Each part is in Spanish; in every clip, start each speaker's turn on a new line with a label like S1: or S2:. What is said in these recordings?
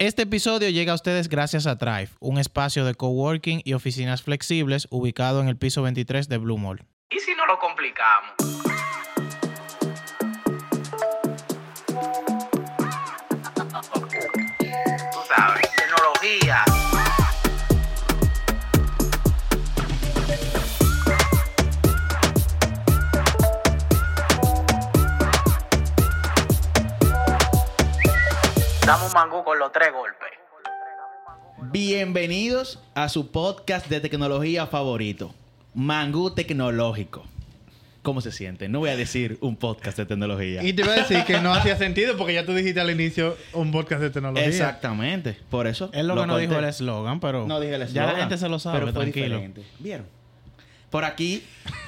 S1: Este episodio llega a ustedes gracias a Thrive, un espacio de coworking y oficinas flexibles ubicado en el piso 23 de Blue Mall.
S2: ¿Y si no lo complicamos? Dame un mangú con los tres golpes.
S3: Bienvenidos a su podcast de tecnología favorito, Mangú Tecnológico. ¿Cómo se siente? No voy a decir un podcast de tecnología.
S4: Y te iba a decir que no hacía sentido porque ya tú dijiste al inicio un podcast de tecnología.
S3: Exactamente. Por eso.
S1: Es lo, que no
S3: corté.
S1: dijo el eslogan, pero
S3: No dije el
S1: ya
S3: eslogan,
S1: la gente se lo sabe,
S3: pero fue
S1: tranquilo.
S3: diferente. ¿Vieron? Por aquí,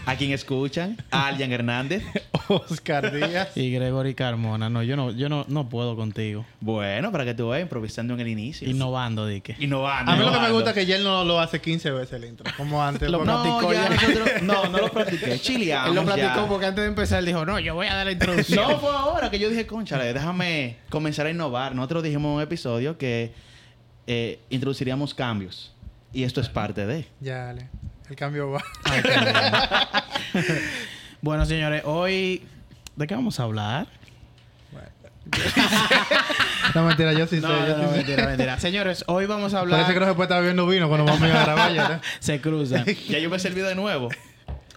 S3: a quien escuchan, a Alian Hernández.
S4: Oscar Díaz.
S1: Y Gregory Carmona, no, yo no, yo no, no puedo contigo.
S3: Bueno, para que tú veas, improvisando en el inicio.
S1: Innovando, dique.
S3: Innovando.
S4: A mí lo que me gusta es que ya él no lo hace 15 veces el intro, como antes.
S1: Lo practicó
S3: No, ya nosotros... No, no lo practiqué. Chileamos
S1: Él lo platicó
S3: ya.
S1: porque antes de empezar él dijo, no, yo voy a dar la introducción.
S3: No, fue ahora que yo dije, conchale, déjame comenzar a innovar. Nosotros dijimos en un episodio que eh, introduciríamos cambios. Y esto es parte de.
S4: Ya, dale. El cambio va.
S1: bueno, señores, hoy... ¿De qué vamos a hablar?
S4: No, mentira, yo sí
S1: No,
S4: sé.
S1: no,
S4: yo
S1: no,
S4: sí sé.
S1: mentira, mentira. Señores, hoy vamos a hablar...
S4: Parece que no se puede estar bebiendo vino cuando vamos a ir a grabar ya. ¿no?
S1: Se cruzan.
S3: Ya yo me serví de nuevo.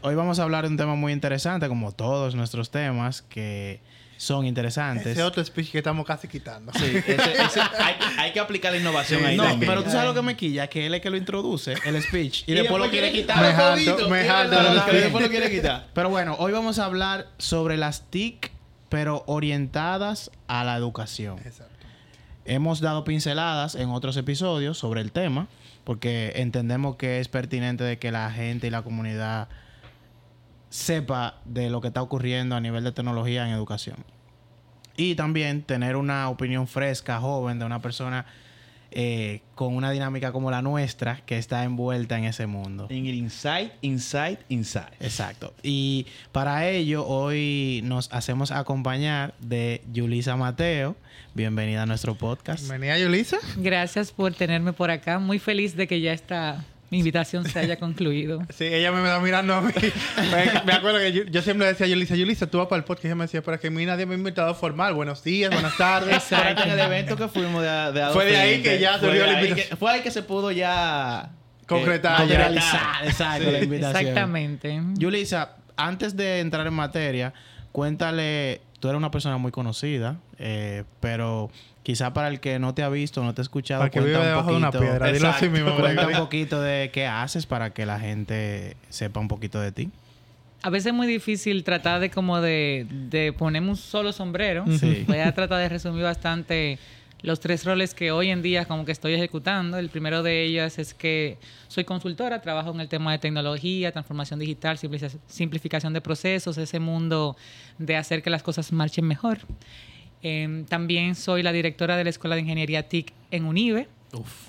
S1: Hoy vamos a hablar de un tema muy interesante, como todos nuestros temas que son interesantes.
S4: Ese otro speech que estamos casi quitando.
S3: Sí, ese- ese- hay, hay que aplicar la innovación
S4: Sí,
S3: ahí
S1: No,
S3: también.
S1: pero tú sabes lo que me quilla, que él es que lo introduce, el speech, y,
S3: Y
S1: después lo quiere quitar.
S4: Me jalto, me jalto
S3: después lo quiere quitar.
S1: Pero bueno, hoy vamos a hablar sobre las TIC, pero orientadas a la educación.
S4: Exacto.
S1: Hemos dado pinceladas en otros episodios sobre el tema, porque entendemos que es pertinente de que la gente y la comunidad sepa de lo que está ocurriendo a nivel de tecnología en educación. Y también tener una opinión fresca, joven, de una persona eh, con una dinámica como la nuestra, que está envuelta en ese mundo.
S3: En el Insight, Insight, Insight.
S1: Exacto. Y para ello, hoy nos hacemos acompañar de Yulisa Mateo. Bienvenida a nuestro podcast.
S4: Venía Yulisa.
S5: Gracias por tenerme por acá. Muy feliz de que ya esta mi invitación se haya concluido.
S4: Sí, ella me está mirando a mí. me, me acuerdo que yo, yo siempre decía a Yulisa, Yulisa, tú vas para el podcast. Y ella me decía, pero es que a mí nadie me ha invitado formal. Buenos días, buenas tardes.
S3: Ahí en el evento que fuimos de, de
S4: Fue de ahí que ya surgió la invitación.
S3: que- Fue ahí que se pudo ya...
S4: Concretar,
S3: eh,
S4: ya.
S1: Realizar, exacto,
S4: Sí.
S1: la invitación.
S5: Exactamente.
S1: Yulisa, antes de entrar en materia, cuéntale, tú eres una persona muy conocida, eh, pero quizá para el que no te ha visto, no te ha escuchado,
S4: Para que
S1: cuenta
S4: vive
S1: un
S4: debajo de una
S1: poquito-
S4: piedra. Dilo así mismo.
S1: Cuenta un poquito de qué haces para que la gente sepa un poquito de ti.
S5: A veces es muy difícil tratar de como de, de ponerme un solo sombrero.
S1: Sí.
S5: Voy a tratar de resumir bastante los tres roles que hoy en día como que estoy ejecutando. El primero de ellas es que soy consultora, trabajo en el tema de tecnología, transformación digital, simplificación de procesos, ese mundo de hacer que las cosas marchen mejor. Em, también soy la directora de la Escuela de Ingeniería TIC en UNIBE.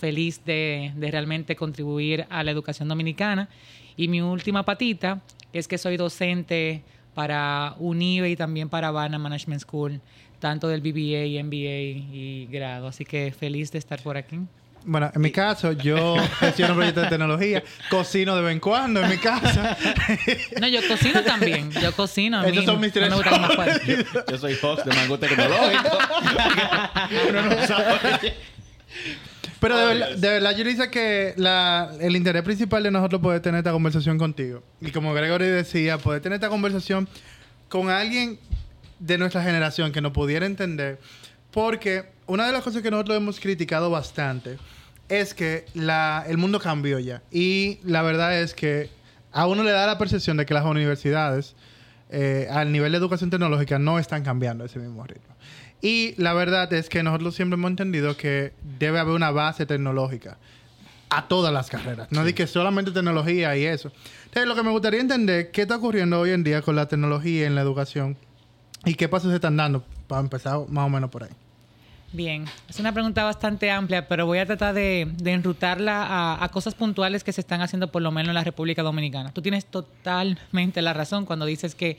S5: Feliz de, de realmente contribuir a la educación dominicana. Y mi última patita es que soy docente para UNIBE y también para Habana Management School, tanto del BBA, MBA y grado. Así que feliz de estar por aquí.
S4: Bueno, en mi caso, yo gestiono proyectos de tecnología, cocino de vez en cuando en mi casa.
S5: No, yo cocino también. Yo cocino. A mí
S4: Esos son mis
S5: no me
S4: tres
S5: fuerte.
S3: Yo soy host de Mango Tecnológico. Uno no sabe.
S4: Pero de verdad, de verdad, yo dice que la, el interés principal de nosotros poder tener esta conversación contigo. Y como Gregory decía, poder tener esta conversación con alguien de nuestra generación que nos pudiera entender. Porque una de las cosas que nosotros hemos criticado bastante es que la, el mundo cambió ya. Y la verdad es que a uno le da la percepción de que las universidades, eh, al nivel de educación tecnológica, no están cambiando ese mismo ritmo. Y la verdad es que nosotros siempre hemos entendido que debe haber una base tecnológica a todas las carreras. No di que solamente tecnología y eso. Entonces, lo que me gustaría entender, ¿qué está ocurriendo hoy en día con la tecnología en la educación? ¿Y qué pasos se están dando? Para empezar más o menos por ahí.
S5: Bien, es una pregunta bastante amplia, pero voy a tratar de, de enrutarla a, a cosas puntuales que se están haciendo por lo menos en la República Dominicana. Tú tienes totalmente la razón cuando dices que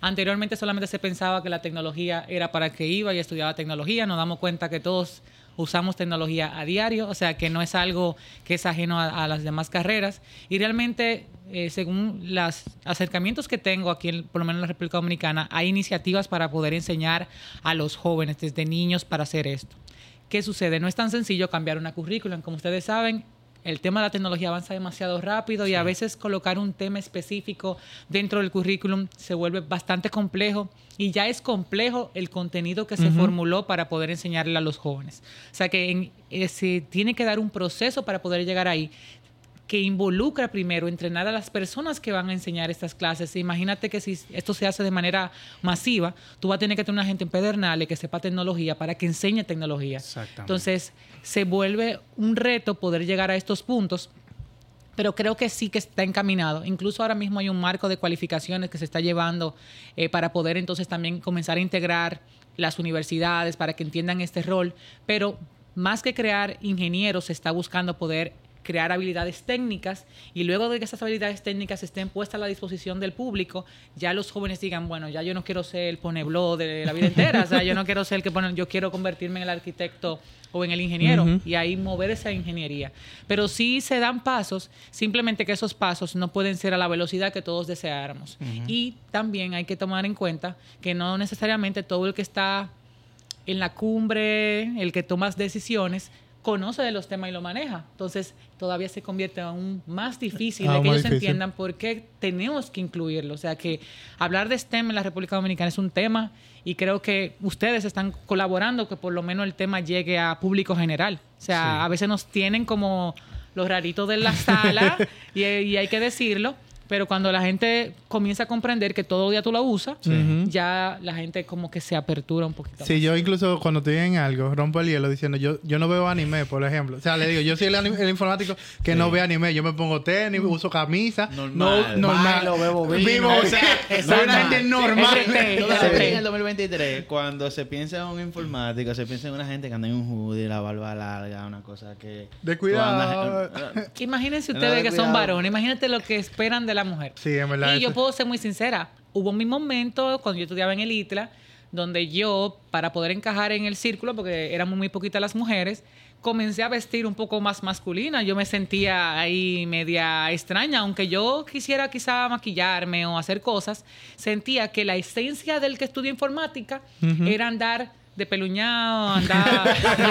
S5: anteriormente solamente se pensaba que la tecnología era para que iba y estudiaba tecnología. Nos damos cuenta que todos usamos tecnología a diario, o sea que no es algo que es ajeno a, las demás carreras. Y realmente, eh, según los acercamientos que tengo aquí, en- por lo menos en la República Dominicana, hay iniciativas para poder enseñar a los jóvenes desde niños para hacer esto. ¿Qué sucede? No es tan sencillo cambiar una currículum. Como ustedes saben, el tema de la tecnología avanza demasiado rápido y a veces colocar un tema específico dentro del currículum se vuelve bastante complejo y ya es complejo el contenido que se formuló para poder enseñarle a los jóvenes. O sea que en- eh, se tiene que dar un proceso para poder llegar ahí que involucra primero entrenar a las personas que van a enseñar estas clases. Imagínate que si esto se hace de manera masiva, tú vas a tener que tener una gente en Pedernales que sepa tecnología para que enseñe tecnología. Entonces, se vuelve un reto poder llegar a estos puntos pero creo que sí que está encaminado. Incluso ahora mismo hay un marco de cualificaciones que se está llevando eh, para poder entonces también comenzar a integrar las universidades para que entiendan este rol, pero más que crear ingenieros, se está buscando poder crear habilidades técnicas y luego de que esas habilidades técnicas estén puestas a la disposición del público, ya los jóvenes digan, bueno, ya yo no quiero ser el ponebló de la vida entera, o sea, yo no quiero ser el que pone, yo quiero convertirme en el arquitecto o en el ingeniero y ahí mover esa ingeniería. Pero sí se dan pasos, simplemente que esos pasos no pueden ser a la velocidad que todos deseáramos. Y también hay que tomar en cuenta que no necesariamente todo el que está en la cumbre, el que toma decisiones, conoce de los temas y lo maneja. Entonces, todavía se convierte aún más difícil de que ellos
S4: difícil.
S5: entiendan por qué tenemos que incluirlo. O sea, que hablar de STEM en la República Dominicana es un tema y creo que ustedes están colaborando que por lo menos el tema llegue a público general. O sea, a veces nos tienen como los raritos de la sala y, y hay que decirlo. Pero cuando la gente comienza a comprender que todo día tú lo usas, ya la gente como que se apertura un poquito.
S4: Sí, yo incluso cuando estoy en algo, rompo el hielo diciendo, yo, yo no veo anime, por ejemplo. O sea, le digo, yo soy el, el informático que no ve anime. Yo me pongo tenis, uso camisa.
S3: Normal.
S4: No, normal.
S1: Bailo, bebo vino.
S4: Vivo, o sea, soy una gente normal.
S3: Todavía en el 2023, cuando se piensa en un informático, se piensa en una gente que anda en un hoodie, la barba larga, una cosa que...
S4: De cuidado.
S3: andas-
S5: Imagínense
S3: No,
S5: ustedes
S3: de
S5: que son varones, imagínate lo que esperan de la mujer.
S4: Sí, en verdad.
S5: Y yo puedo ser muy sincera. Hubo mi momento cuando yo estudiaba en el ITLA, donde yo, para poder encajar en el círculo, porque éramos muy poquitas las mujeres, comencé a vestir un poco más masculina. Yo me sentía ahí media extraña, aunque yo quisiera quizá maquillarme o hacer cosas, sentía que la esencia del que estudia informática era andar de peluñado,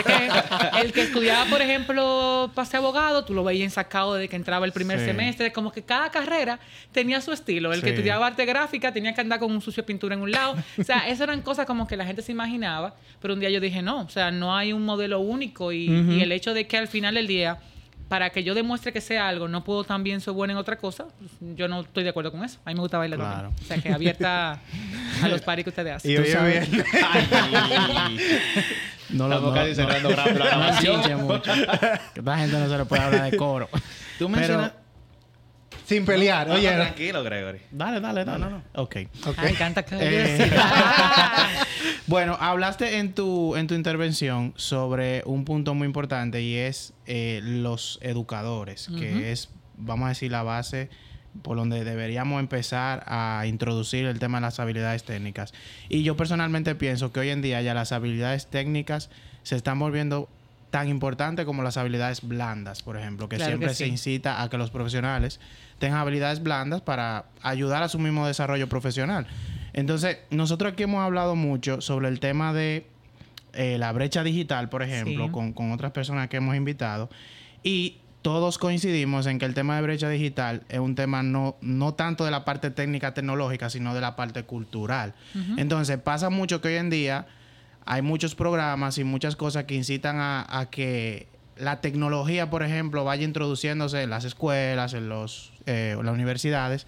S5: que el que estudiaba, por ejemplo, pase abogado, tú lo veías ensacado desde que entraba el primer
S1: Sí.
S5: semestre, como que cada carrera tenía su estilo. El que estudiaba arte gráfica tenía que andar con un sucio de pintura en un lado. O sea, esas eran cosas como que la gente se imaginaba, pero un día yo dije, no, o sea, no hay un modelo único y, y el hecho de que al final del día, para que yo demuestre que sea algo, no puedo también ser buena en otra cosa, pues, yo no estoy de acuerdo con eso. A mí me gusta bailar
S1: Claro.
S5: también. O sea, que abierta a los paris que ustedes hacen.
S4: Y
S1: sabes-
S4: bien.
S1: No
S3: Estamos casi cerrando gra- la
S1: no mucho. Que esta gente no se le puede hablar de coro.
S3: Tú mencionas...
S4: Sin pelear.
S3: No,
S4: Oye,
S3: no, tranquilo, Gregory.
S1: Dale, dale, dale.
S3: No, no,
S1: Ok.
S4: ok.
S5: Ay, canta
S1: Eh,
S5: Ah.
S1: bueno, hablaste en tu, en tu intervención sobre un punto muy importante y es eh, los educadores, que es, vamos a decir, la base por donde deberíamos empezar a introducir el tema de las habilidades técnicas. Y yo personalmente pienso que hoy en día ya las habilidades técnicas se están volviendo tan importantes como las habilidades blandas, por ejemplo, que
S5: Claro que
S1: siempre se incita a que los profesionales tengan habilidades blandas para ayudar a su mismo desarrollo profesional. Entonces, nosotros aquí hemos hablado mucho sobre el tema de eh, la brecha digital, por ejemplo,
S5: Sí.
S1: con, con otras personas que hemos invitado. Y todos coincidimos en que el tema de brecha digital es un tema no, no tanto de la parte técnica tecnológica, sino de la parte cultural. Entonces, pasa mucho que hoy en día hay muchos programas y muchas cosas que incitan a, a que la tecnología, por ejemplo, vaya introduciéndose en las escuelas, en los, eh, las universidades,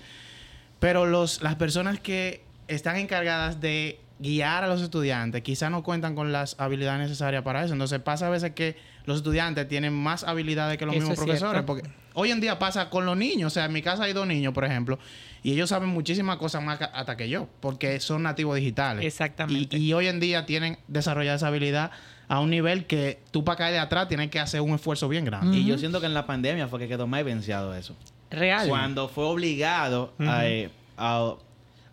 S1: pero los, las personas que están encargadas de guiar a los estudiantes quizás no cuentan con las habilidades necesarias para eso. Entonces pasa a veces que los estudiantes tienen más habilidades que los
S5: Eso
S1: mismos
S5: es
S1: profesores.
S5: cierto.
S1: Porque hoy en día pasa con los niños. O sea, en mi casa hay dos niños, por ejemplo, y ellos saben muchísimas cosas más hasta que yo, porque son nativos digitales.
S5: Exactamente.
S1: Y, y hoy en día tienen desarrollada esa habilidad a un nivel que tú para caer de atrás tienes que hacer un esfuerzo bien grande.
S3: Y yo siento que en la pandemia fue que quedó más evidenciado eso.
S5: Real.
S3: Cuando fue obligado eh, a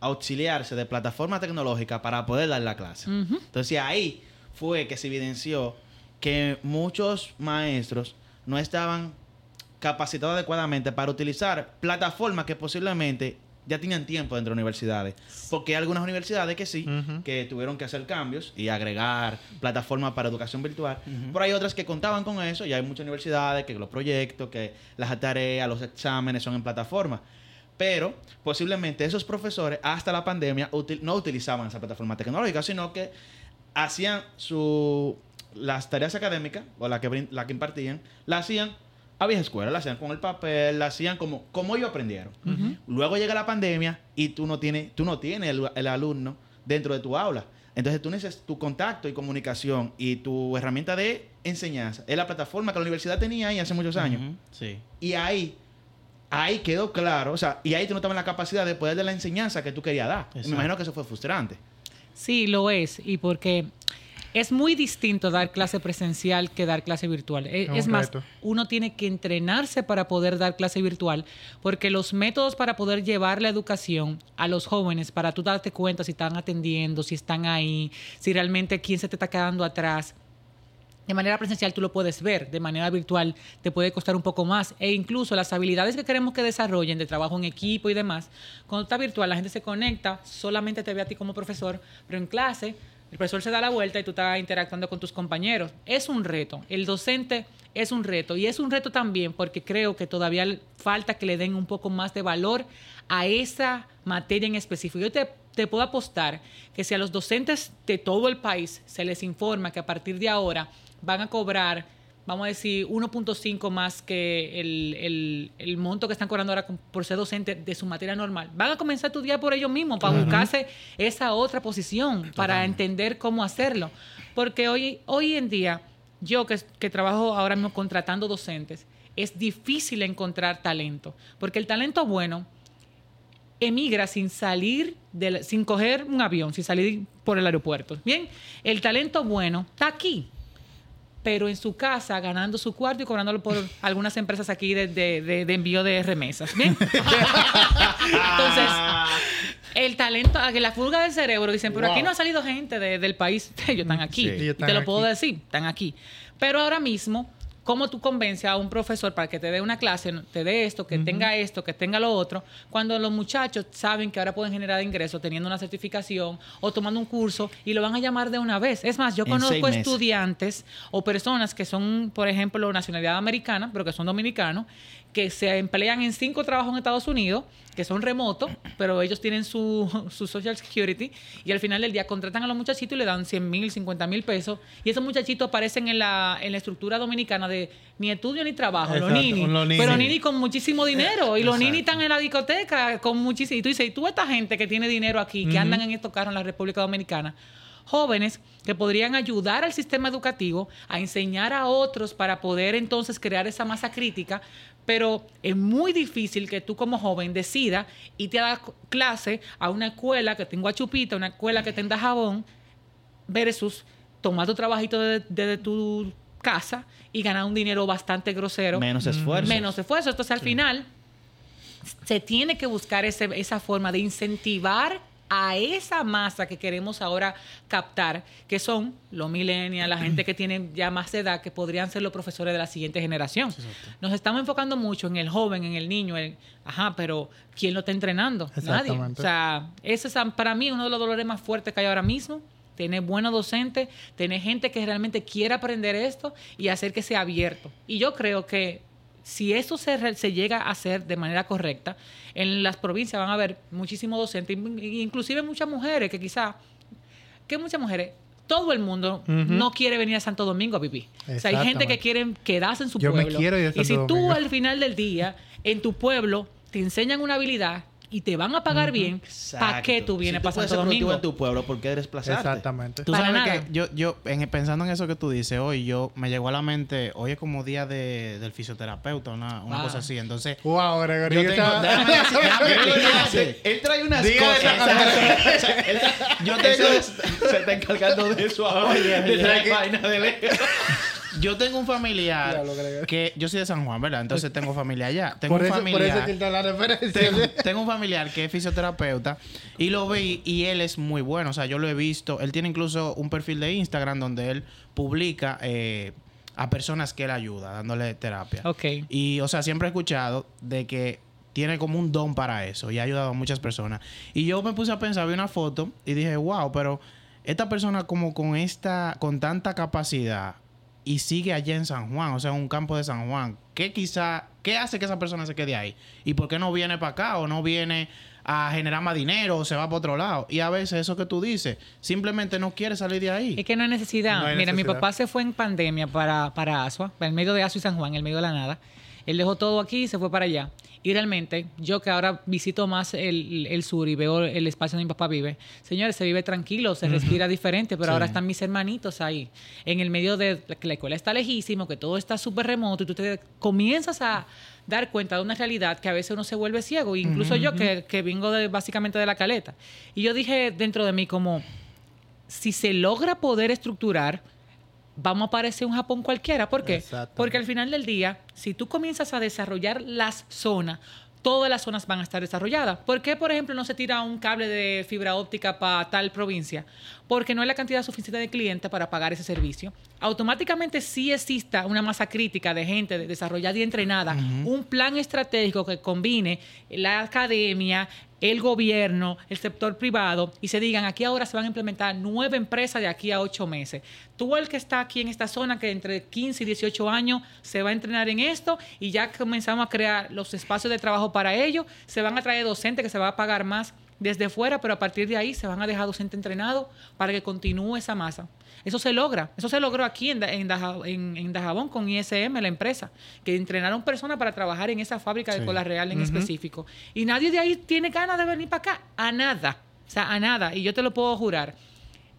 S3: auxiliarse de plataforma tecnológica para poder dar la clase. Entonces ahí fue que se evidenció que muchos maestros no estaban capacitados adecuadamente para utilizar plataformas que posiblemente ya tenían tiempo dentro de universidades. Porque hay algunas universidades que sí, que tuvieron que hacer cambios y agregar plataformas para educación virtual. Pero hay otras que contaban con eso y hay muchas universidades que los proyectos, que las tareas, los exámenes son en plataforma. Pero posiblemente esos profesores hasta la pandemia util- no utilizaban esa plataforma tecnológica, sino que hacían su las tareas académicas o la que brin- la que impartían, la hacían a vieja escuela, la hacían con el papel, la hacían como como ellos aprendieron. Luego llega la pandemia y tú no tienes tú no tienes el, el alumno dentro de tu aula. Entonces tú necesitas tu contacto y comunicación y tu herramienta de enseñanza. Es la plataforma que la universidad tenía ahí hace muchos años.
S1: Sí.
S3: Y ahí, ahí quedó claro, o sea, y ahí tú no estabas en la capacidad de poder dar la enseñanza que tú querías dar.
S1: Exacto.
S3: Me imagino que eso fue frustrante.
S5: Sí, lo es. Y porque es muy distinto dar clase presencial que dar clase virtual. E-
S4: Es
S5: más,
S4: reto.
S5: uno tiene que entrenarse para poder dar clase virtual, porque los métodos para poder llevar la educación a los jóvenes, para tú darte cuenta si están atendiendo, si están ahí, si realmente quién se te está quedando atrás, de manera presencial tú lo puedes ver, de manera virtual te puede costar un poco más. E incluso las habilidades que queremos que desarrollen de trabajo en equipo y demás, cuando está virtual la gente se conecta, solamente te ve a ti como profesor, pero en clase el profesor se da la vuelta y tú estás interactuando con tus compañeros. Es un reto. El docente es un reto. Y es un reto también porque creo que todavía falta que le den un poco más de valor a esa materia en específico. Yo te, te puedo apostar que si a los docentes de todo el país se les informa que a partir de ahora van a cobrar, vamos a decir, 1.5 más que el, el- el monto que están cobrando ahora por ser docente de su materia normal. Van a comenzar a estudiar por ellos mismos para buscarse esa otra posición, para entender cómo hacerlo. Porque hoy, hoy en día, yo que, que trabajo ahora mismo contratando docentes, es difícil encontrar talento. Porque el talento bueno emigra sin salir, del- sin coger un avión, sin salir por el aeropuerto. Bien, el talento bueno está aquí, pero en su casa ganando su cuarto y cobrándolo por algunas empresas aquí de, de- de- de envío de remesas. Bien. Entonces, el talento, a que la fuga del cerebro, dicen, pero aquí no ha salido gente de- del país. Ellos están aquí.
S3: Sí.
S4: Ellos
S5: Y
S4: están
S5: te lo puedo decir, están aquí. Pero ahora mismo, ¿cómo tú convences a un profesor para que te dé una clase, te dé esto, que tenga esto, que tenga lo otro, cuando los muchachos saben que ahora pueden generar ingresos teniendo una certificación o tomando un curso y lo van a llamar de una vez? Es más, yo
S3: En
S5: conozco estudiantes o personas que son, por ejemplo, nacionalidad americana, pero que son dominicanos, que se emplean en cinco trabajos en Estados Unidos, que son remotos, pero ellos tienen su, su Social Security y al final del día contratan a los muchachitos y le dan 100 mil, 50 mil pesos y esos muchachitos aparecen en la, en la estructura dominicana de ni estudio ni trabajo, los
S4: Exacto,
S5: nini,
S4: los nini.
S5: pero nini con muchísimo dinero y los nini están en la discoteca con muchísimo, y tú dices, ¿y tú esta gente que tiene dinero aquí, que andan en estos carros en la República Dominicana? jóvenes que podrían ayudar al sistema educativo a enseñar a otros para poder entonces crear esa masa crítica, pero es muy difícil que tú como joven decida irte a dar clase a una escuela que tenga chupita, una escuela que tenga jabón, versus tomar tu trabajito desde desde tu casa y ganar un dinero bastante grosero
S3: Menos esfuerzo.
S5: menos esfuerzo. Entonces, al final, se tiene que buscar ese- esa forma de incentivar a esa masa que queremos ahora captar, que son los millennials, la gente que tiene ya más edad, que podrían ser los profesores de la siguiente generación. Nos estamos enfocando mucho en el joven, en el niño, el, ajá, pero ¿quién lo está entrenando? Nadie. O sea, ese es para mí uno de los dolores más fuertes que hay ahora mismo. Tener buenos docentes, tener gente que realmente quiera aprender esto y hacer que sea abierto. Y yo creo que si eso se, se llega a hacer de manera correcta, en las provincias van a haber muchísimos docentes, in- inclusive muchas mujeres que quizá, que muchas mujeres, todo el mundo no quiere venir a Santo Domingo a vivir. O sea, hay gente que quiere quedarse en su
S4: Yo me
S5: pueblo.
S4: quiero ir a
S5: y si tú
S4: Domingo.
S5: al final del día, en tu pueblo, te enseñan una habilidad y te van a pagar bien, ¿para qué tú vienes
S3: Si
S5: para
S3: puedes
S5: Santo Domingo?
S3: en tu pueblo, ¿por qué desplazarte?
S4: Exactamente.
S1: Tú
S5: Para
S1: sabes
S5: nada.
S1: que yo, yo en- pensando en eso que tú dices hoy, yo me llegó a la mente, hoy es como día de, del fisioterapeuta, una, una
S5: Ah.
S1: cosa así. Entonces,
S4: Wow, Gregory.
S1: yo tengo, déjame decir- déjame
S3: Él, trae unas
S4: Diga
S3: cosas.
S4: esa-
S3: Yo tengo... se está encargando de eso ahora. de traer vaina de lejos.
S1: Yo tengo un familiar que yo soy de San Juan, ¿verdad? Entonces tengo familia allá. Tengo
S4: Por
S1: un
S4: eso, por
S1: familiar.
S4: eso la referencia.
S1: tengo, tengo un familiar que es fisioterapeuta y lo vi y él es muy bueno. O sea, yo lo he visto. Él tiene incluso un perfil de Instagram donde él publica eh, a personas que él ayuda, dándole terapia.
S5: Ok.
S1: Y, o sea, siempre he escuchado de que tiene como un don para eso y ha ayudado a muchas personas. Y yo me puse a pensar, vi una foto y dije, wow, pero esta persona como con esta, con tanta capacidad y sigue allá en San Juan, o sea, en un campo de San Juan, ¿qué quizá, qué hace que esa persona se quede ahí? ¿Y por qué no viene para acá o no viene a generar más dinero o se va para otro lado? Y a veces eso que tú dices, simplemente no quiere salir de ahí.
S5: Es que no hay necesidad.
S4: No hay
S5: Mira, mi papá se fue en pandemia para, para Asua, en medio de Asua y San Juan, en el medio de la nada. Él dejó todo aquí y se fue para allá. Y realmente, yo que ahora visito más el, el sur y veo el espacio donde mi papá vive, señores, se vive tranquilo, se respira diferente, pero
S1: Sí.
S5: ahora están mis hermanitos ahí, en el medio de que la escuela está lejísimo, que todo está súper remoto y tú te comienzas a dar cuenta de una realidad que a veces uno se vuelve ciego, incluso yo que, que vengo de, básicamente de la caleta. Y yo dije dentro de mí como, si se logra poder estructurar, vamos a parecer un Japón cualquiera. ¿Por qué? Porque al final del día, si tú comienzas a desarrollar las zonas, todas las zonas van a estar desarrolladas. ¿Por qué, por ejemplo, no se tira un cable de fibra óptica para tal provincia? Porque no hay la cantidad suficiente de clientes para pagar ese servicio. Automáticamente sí exista una masa crítica de gente de- desarrollada y entrenada, un plan estratégico que combine la academia, el gobierno, el sector privado y se digan aquí ahora se van a implementar nueve empresas de aquí a ocho meses. Tú el que está aquí en esta zona que entre 15 y 18 años se va a entrenar en esto y ya comenzamos a crear los espacios de trabajo para ello, se van a traer docentes que se va a pagar más desde fuera, pero a partir de ahí se van a dejar docente entrenado para que continúe esa masa. Eso se logra. Eso se logró aquí en, en Dajabón con ISM, la empresa, que entrenaron personas para trabajar en esa fábrica de
S1: Sí.
S5: cola real en específico. Y nadie de ahí tiene ganas de venir para acá. A nada. O sea, a nada. Y yo te lo puedo jurar.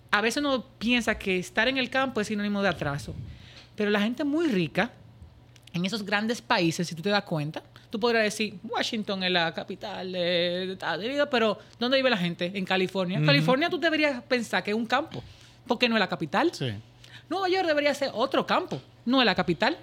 S5: A veces uno piensa que estar en el campo es sinónimo de atraso. Pero la gente muy rica, en esos grandes países, si tú te das cuenta, tú podrías decir, Washington es la capital de, Unidos, pero ¿dónde vive la gente? En California. California tú deberías pensar que es un campo, porque no es la capital.
S1: Sí.
S5: Nueva York debería ser otro campo, no es la capital.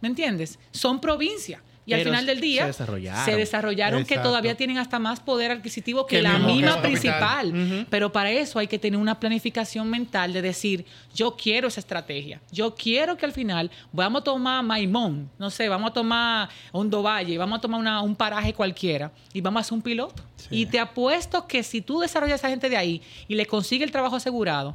S5: ¿Me entiendes? Son provincias. Y al final del día
S3: se desarrollaron.
S5: se desarrollaron que todavía tienen hasta más poder adquisitivo que,
S4: Que
S5: la misma principal. Pero para eso hay que tener una planificación mental de decir, yo quiero esa estrategia. Yo quiero que al final vamos a tomar Maimón, no sé, vamos a tomar Hondo Valle, vamos a tomar una- un paraje cualquiera y vamos a hacer un piloto. Y te apuesto que si tú desarrollas a esa gente de ahí y le consigue el trabajo asegurado,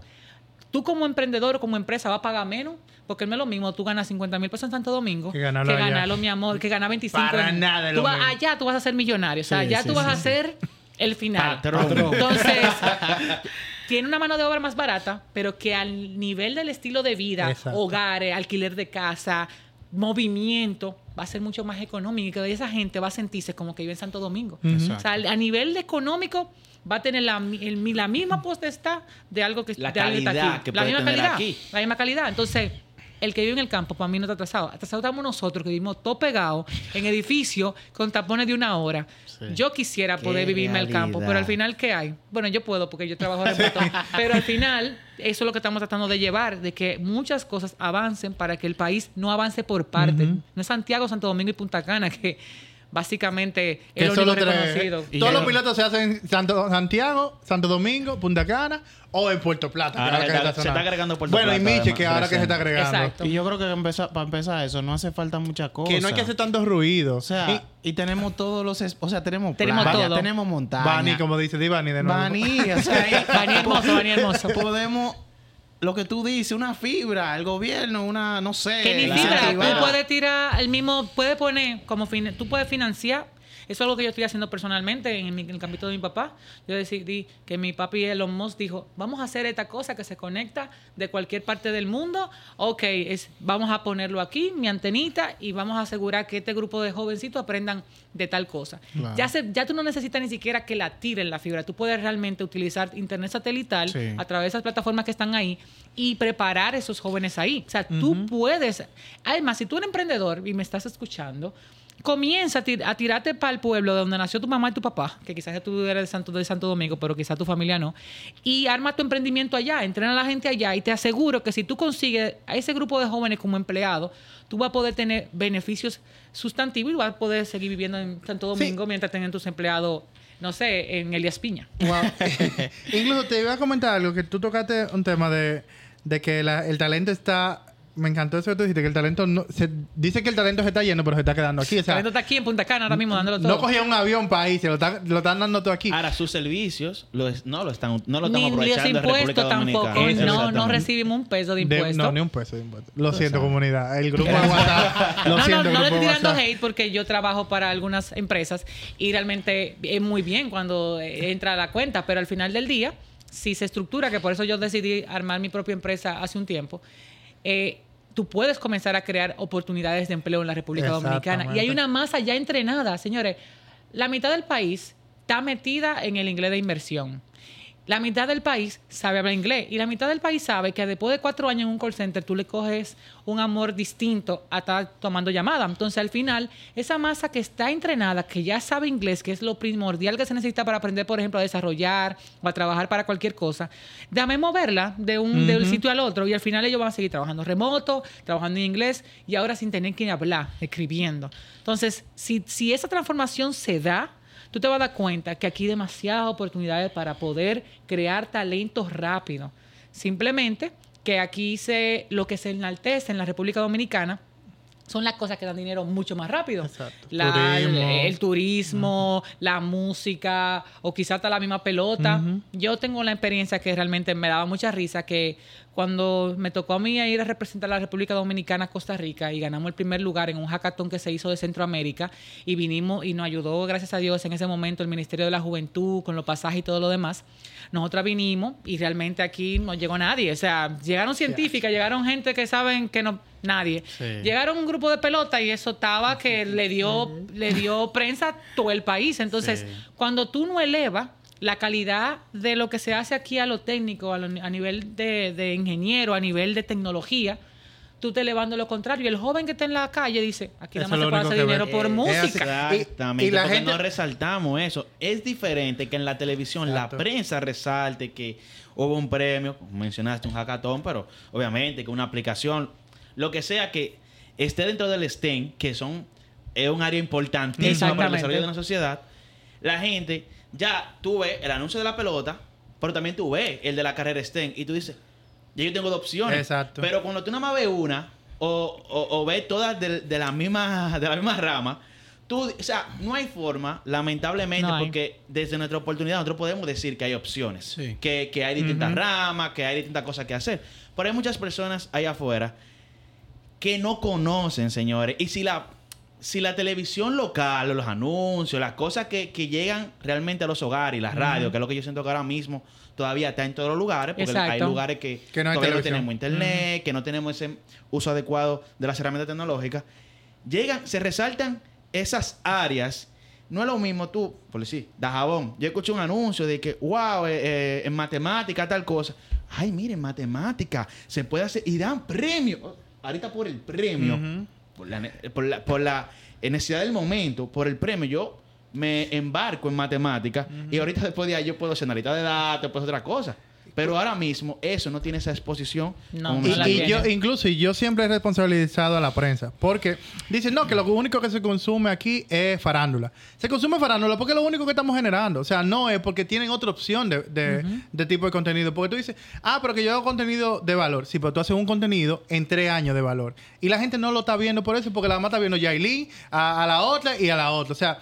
S5: tú como emprendedor o como empresa vas a pagar menos, porque no es lo mismo tú ganas 50 mil pesos en Santo Domingo
S4: Que ganarlo allá.
S5: ganarlo, mi amor, que ganar 25
S4: Para
S5: en-
S4: nada
S5: tú
S4: lo
S5: vas-
S4: mismo.
S5: Allá tú vas a ser millonario, o sea,
S1: Sí,
S5: allá
S1: sí,
S5: tú vas
S1: sí,
S5: a ser el final.
S3: Patrón.
S5: Entonces, tiene una mano de obra más barata, pero que al nivel del estilo de vida,
S4: Exacto.
S5: hogares, alquiler de casa, movimiento, va a ser mucho más económico y que esa gente va a sentirse como que vive en Santo Domingo.
S1: Exacto.
S5: O sea, a nivel de económico va a tener la, el- la misma potestad de algo que
S3: La
S5: de algo está
S3: calidad
S5: aquí.
S3: que
S5: la misma
S3: tener
S5: calidad,
S3: aquí.
S5: la misma calidad. Entonces, el que vive en el campo, para mí no está atrasado. Atrasado estamos nosotros, que vivimos todo pegados en edificios con tapones de una hora.
S1: Sí.
S5: Yo quisiera
S3: Qué
S5: poder vivirme el campo, pero al final, ¿qué hay? Bueno, yo puedo porque yo trabajo remoto. pero al final, eso es lo que estamos tratando de llevar, de que muchas cosas avancen para que el país no avance por parte. No es Santiago, Santo Domingo y Punta Cana, que básicamente es lo único reconocido.
S1: Y
S4: Todos los pilotos se hacen en Santo, Santiago, Santo Domingo, Punta Cana o en Puerto Plata.
S3: Ahora se
S4: que
S3: está-
S4: está
S3: se está
S4: sonando.
S3: agregando Puerto
S4: Bueno, y
S3: Plata,
S4: Michi, que ahora que se está agregando.
S5: Exacto.
S1: Y yo creo que empezar, para empezar eso no hace falta mucha cosa.
S4: Que no hay que hacer tanto ruido.
S1: O sea, y, tenemos todos los... O sea, tenemos
S5: Tenemos
S1: playa,
S5: todo.
S1: tenemos montaña.
S4: Bani, como dice Divani de nuevo.
S1: Bani, o sea,
S5: Bani hermoso, Bani hermoso.
S1: Podemos... Lo que tú dices, una fibra, el gobierno, una, no sé...
S5: Que ni fibra, tú puedes tirar el mismo, puedes poner como tú puedes financiar. Eso es algo que yo estoy haciendo personalmente en, mi- en el campito de mi papá. Yo decidí que mi papi Elon Musk dijo, vamos a hacer esta cosa que se conecta de cualquier parte del mundo. Ok, es, vamos a ponerlo aquí, mi antenita, y vamos a asegurar que este grupo de jovencitos aprendan de tal cosa.
S1: Claro.
S5: Ya, se, ya tú no necesitas ni siquiera que la tiren la fibra. Tú puedes realmente utilizar internet satelital
S1: Sí.
S5: a través de esas plataformas que están ahí y preparar a esos jóvenes ahí. O sea, tú puedes. Además, si tú eres emprendedor y me estás escuchando, comienza a, tir- a tirarte para el pueblo de donde nació tu mamá y tu papá, que quizás tú eres de Santo, de Santo Domingo, pero quizás tu familia no, y arma tu emprendimiento allá, entrena a la gente allá y te aseguro que si tú consigues a ese grupo de jóvenes como empleado, tú vas a poder tener beneficios sustantivos y vas a poder seguir viviendo en Santo Domingo mientras tengan tus empleados, no sé, en Elías Piña.
S4: Wow. Incluso te iba a comentar algo que tú tocaste un tema de, de que la- el talento está. Me encantó eso que tú dijiste, que el talento no. Se, dice que el talento se está yendo, pero se está quedando aquí. O sea,
S5: Talento está aquí en Punta Cana ahora mismo dándolo todo.
S4: no cogía un avión para irse, lo, está- lo están dando todo aquí.
S3: Ahora, sus servicios lo es- no lo están no lo están
S5: Ni
S3: aprovechando en República
S5: impuestos tampoco.
S3: Dominicana.
S5: No, no recibimos un peso de impuestos.
S4: no, ni un peso de impuestos. Lo siento, comunidad. El grupo de WhatsApp. Lo
S5: no,
S4: siento,
S5: no, no le estoy tirando
S4: WhatsApp.
S5: hate porque yo trabajo para algunas empresas y realmente es muy bien cuando eh, entra a la cuenta, pero al final del día, si se estructura, que por eso yo decidí armar mi propia empresa hace un tiempo, eh, tú puedes comenzar a crear oportunidades de empleo en la República Dominicana. Y hay una masa ya entrenada, señores. La mitad del país está metida en el inglés de inversión. La mitad del país sabe hablar inglés y la mitad del país sabe que después de cuatro años en un call center tú le coges un amor distinto a estar tomando llamadas. Entonces al final esa masa que está entrenada, que ya sabe inglés, que es lo primordial que se necesita para aprender, por ejemplo, a desarrollar o a trabajar para cualquier cosa, dame moverla de un, de un sitio al otro y al final ellos van a seguir trabajando remoto, trabajando en inglés y ahora sin tener que hablar, escribiendo. Entonces, si, si esa transformación se da, tú te vas a dar cuenta que aquí hay demasiadas oportunidades para poder crear talentos rápido. Simplemente que aquí se, lo que se enaltece en la República Dominicana son las cosas que dan dinero mucho más rápido.
S4: Exacto.
S5: La- el,
S4: Turismo.
S5: el turismo, la música o quizás hasta la misma pelota. Yo tengo la experiencia que realmente me daba mucha risa que cuando me tocó a mí ir a representar a la República Dominicana a Costa Rica y ganamos el primer lugar en un hackathon que se hizo de Centroamérica y vinimos y nos ayudó, gracias a Dios, en ese momento el Ministerio de la Juventud con los pasajes y todo lo demás. Nosotras vinimos y realmente aquí no llegó nadie. O sea, llegaron científicas, llegaron gente que saben que no, nadie.
S1: Sí.
S5: Llegaron un grupo de pelota y eso estaba que le dio, le dio prensa a todo el país. Entonces,
S1: Sí.
S5: cuando tú no elevas la calidad de lo que se hace aquí a lo técnico, a, lo- a nivel de, de ingeniero, a nivel de tecnología, tú estás elevando lo contrario. Y el joven que está en la calle dice, aquí nada más se
S4: lo
S5: puede hacer dinero
S4: ve.
S5: por
S4: Eh,
S5: música.
S4: así.
S3: Exactamente.
S4: Y- y la
S3: porque
S4: gente-
S3: no resaltamos eso. Es diferente que en la televisión
S4: Exacto.
S3: la prensa resalte que hubo un premio, como mencionaste un hackathon, pero obviamente que una aplicación, lo que sea que esté dentro del STEM, que son es un área importantísima para el desarrollo de una sociedad, la gente ya tú ves el anuncio de la pelota, pero también tú ves el de la carrera STEM y tú dices, ya yo tengo dos opciones.
S4: Exacto.
S3: Pero cuando tú nada más ves una o, o, o ves todas de, de la misma de la misma rama, tú, o sea, no hay forma, lamentablemente,
S5: No hay.
S3: porque desde nuestra oportunidad nosotros podemos decir que hay opciones,
S1: Sí.
S3: que, que hay distintas ramas, que hay distintas cosas que hacer. Pero hay muchas personas ahí afuera que no conocen, señores. Y si la, si la televisión local, o los anuncios, las cosas que, que llegan realmente a los hogares y las radios, que es lo que yo siento que ahora mismo todavía está en todos los lugares, porque
S5: Exacto.
S3: hay lugares que,
S4: Que no hay
S3: todavía no tenemos internet, que no tenemos ese uso adecuado de las herramientas tecnológicas. Llegan, se resaltan esas áreas. No es lo mismo tú, por decir, da jabón. Yo escuché un anuncio de que, wow, eh, eh, en matemática tal cosa. Ay, miren, matemática, se puede hacer. Y dan premio. Ahorita por el premio, por, la, por, la, por la necesidad del momento, por el premio, yo me embarco en matemática. Y ahorita después de ahí yo puedo hacer analista de datos, puedo hacer otra cosa. Pero ahora mismo eso no tiene esa exposición.
S5: No,
S4: Y,
S5: la
S3: mencioné.
S4: y yo, incluso, y yo siempre he responsabilizado a la prensa. Porque dicen, no, que lo único que se consume aquí es farándula. Se consume farándula porque es lo único que estamos generando. O sea, no es porque tienen otra opción de, de- de tipo de contenido. Porque tú dices, ah, pero que yo hago contenido de valor. Sí, pero tú haces un contenido en tres años de valor. Y la gente no lo está viendo por eso, porque la mamá está viendo Yailin, a, a la otra y a la otra. O sea,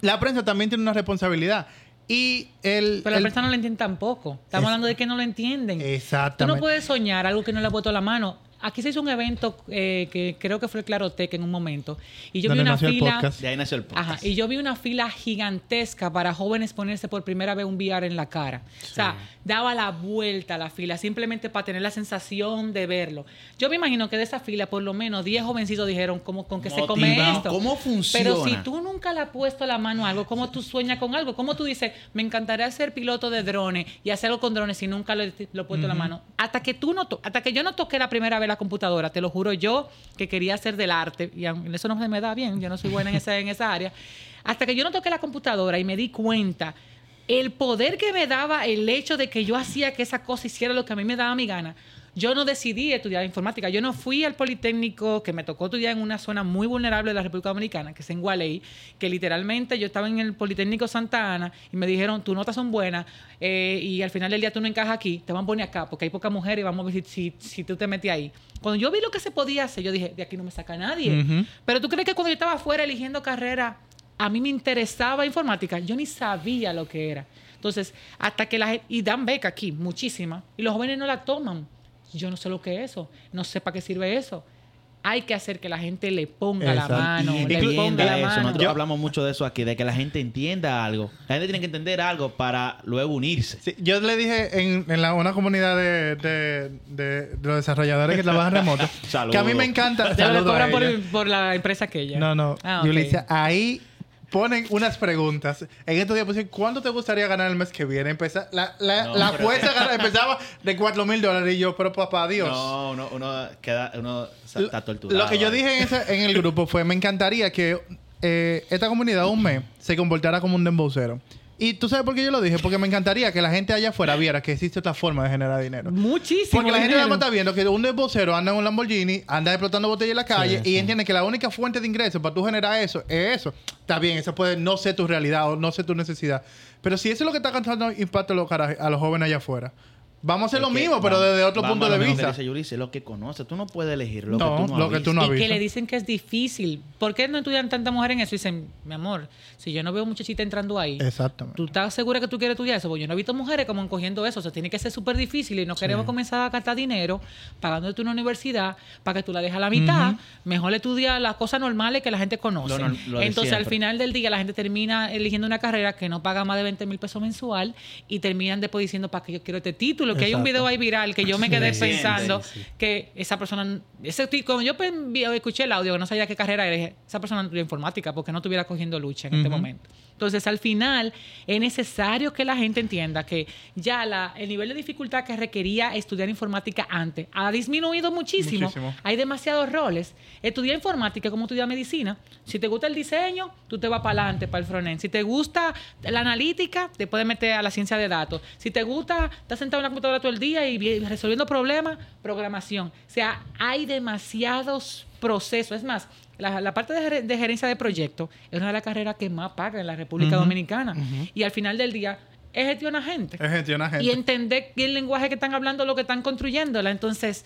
S4: la prensa también tiene una responsabilidad. Y el...
S5: Pero la
S4: el-
S5: persona no lo entiende tampoco. Estamos
S4: Es-
S5: hablando de que no lo entienden. Tú
S4: Exactamente.
S5: no puedes soñar algo que no le ha puesto la mano. Aquí se hizo un evento eh, que creo que fue el Clarotec en un momento. Y yo
S4: Donde
S5: vi una fila.
S3: De ahí nació el podcast.
S5: Ajá, y yo vi una fila gigantesca para jóvenes ponerse por primera vez un VR en la cara. O sea, daba la vuelta a la fila simplemente para tener la sensación de verlo. Yo me imagino que de esa fila por lo menos 10 jovencitos dijeron cómo con qué se come esto.
S3: ¿Cómo funciona?
S5: Pero si tú nunca le has puesto la mano a algo, ¿cómo tú sueñas con algo? ¿Cómo tú dices, me encantaría ser piloto de drones y hacerlo con drones si nunca lo, he- lo he puesto la mano? Hasta que tú no to- hasta que yo no toqué la primera vez la computadora, te lo juro yo, que quería hacer del arte, y aun- eso no me da bien, yo no soy buena en esa, en esa área, hasta que yo no toqué la computadora y me di cuenta el poder que me daba el hecho de que yo hacía que esa cosa hiciera lo que a mí me daba mi gana. Yo no decidí estudiar informática. Yo no fui al Politécnico, que me tocó estudiar en una zona muy vulnerable de la República Dominicana, que es en Gualey, que literalmente yo estaba en el Politécnico Santa Ana y me dijeron, tus notas son buenas eh, y al final del día tú no encajas aquí, te van a poner acá porque hay pocas mujeres y vamos a ver si, si, si tú te metes ahí. Cuando yo vi lo que se podía hacer, yo dije, de aquí no me saca nadie. Pero tú crees que cuando yo estaba afuera eligiendo carrera, a mí me interesaba informática, yo ni sabía lo que era. Entonces, hasta que la gente, y dan beca aquí, muchísima, y los jóvenes no la toman. Yo no sé lo que es eso, no sé para qué sirve eso. Hay que hacer que la gente le ponga
S4: Exacto.
S5: la mano,
S3: Y
S5: le
S3: entienda
S5: ponga la
S3: eso.
S5: mano.
S3: Nosotros
S4: Yo-
S3: hablamos mucho de eso aquí, de que la gente entienda algo. La gente tiene que entender algo para luego unirse.
S4: Sí, yo le dije en, en la, una comunidad de, de- de- de los desarrolladores que trabajan remoto que a mí me encanta.
S5: Ya le cobran por, por la empresa aquella.
S4: No, no.
S5: Ah, ok.
S4: Yulicia, ahí ponen unas preguntas. En estos días pusieron, ¿cuánto te gustaría ganar el mes que viene? Empeza, la la,
S3: No,
S4: la
S3: pero-
S4: empezaba de 4 mil dólares y yo, pero papá, Dios.
S3: No, uno, uno queda, uno está torturado.
S4: Lo que yo dije en, ese- en el grupo fue, me encantaría que eh, esta comunidad un mes se comportara como un dembocero. Y tú sabes por qué yo lo dije, porque me encantaría que la gente allá afuera viera que existe otra forma de generar dinero.
S5: Muchísimo.
S4: Porque la gente nada más está viendo que un desbocero anda en un Lamborghini, anda explotando botellas en la calle
S1: Sí,
S4: y
S1: sí.
S4: entiende que la única fuente de ingresos para tú generar eso es eso. Está bien, eso puede no ser tu realidad o no ser tu necesidad. Pero si eso es lo que está causando impacto a los, a los jóvenes allá afuera, vamos a hacer
S3: Es
S4: lo
S3: que
S4: mismo, pero
S3: vamos-
S4: desde otro punto de
S3: lo mismo que
S4: vista.
S3: dice Yurice, lo que conoce. Tú no puedes elegir lo
S4: No,
S3: que tú no
S4: lo
S3: has
S4: que tú
S3: visto.
S4: no
S5: y
S4: has
S5: que
S4: visto.
S5: le dicen que es difícil. ¿Por qué no estudian tanta mujer en eso? Y dicen, mi amor, si yo no veo muchachita entrando ahí,
S4: Exactamente.
S5: ¿tú estás segura que tú quieres estudiar eso? Porque yo no he visto mujeres como cogiendo eso. O sea, tiene que ser súper difícil y no queremos comenzar a gastar dinero pagándote una universidad para que tú la dejes a la mitad. Mejor estudia las cosas normales que la gente conoce.
S3: Lo lo
S5: Entonces, al final del día, la gente termina eligiendo una carrera que no paga más de 20 mil pesos mensual y terminan después diciendo, ¿para qué yo quiero este título? Que hay un video ahí viral que yo me quedé
S3: Sí,
S5: pensando
S3: sí, sí.
S5: que esa persona, ese ti- cuando yo escuché el audio, que no sabía qué carrera era, dije, esa persona no estudia informática porque no estuviera cogiendo lucha en este momento. Entonces, al final, es necesario que la gente entienda que ya la, el nivel de dificultad que requería estudiar informática antes ha disminuido muchísimo.
S4: Muchísimo.
S5: Hay demasiados roles. Estudiar informática es como estudiar medicina. Si te gusta el diseño, tú te vas para adelante, para el frontend. Si te gusta la analítica, te puedes meter a la ciencia de datos. Si te gusta, estás sentado en la computadora todo el día y vi- resolviendo problemas, programación. O sea, hay demasiados procesos. Es más, la, la parte de, ger- de gerencia de proyectos es una de las carreras que más paga en la República. Dominicana. Y al final del día, es gestionar gente
S4: Es gente, una gente.
S5: y entender el lenguaje que están hablando, lo que están construyéndola. Entonces,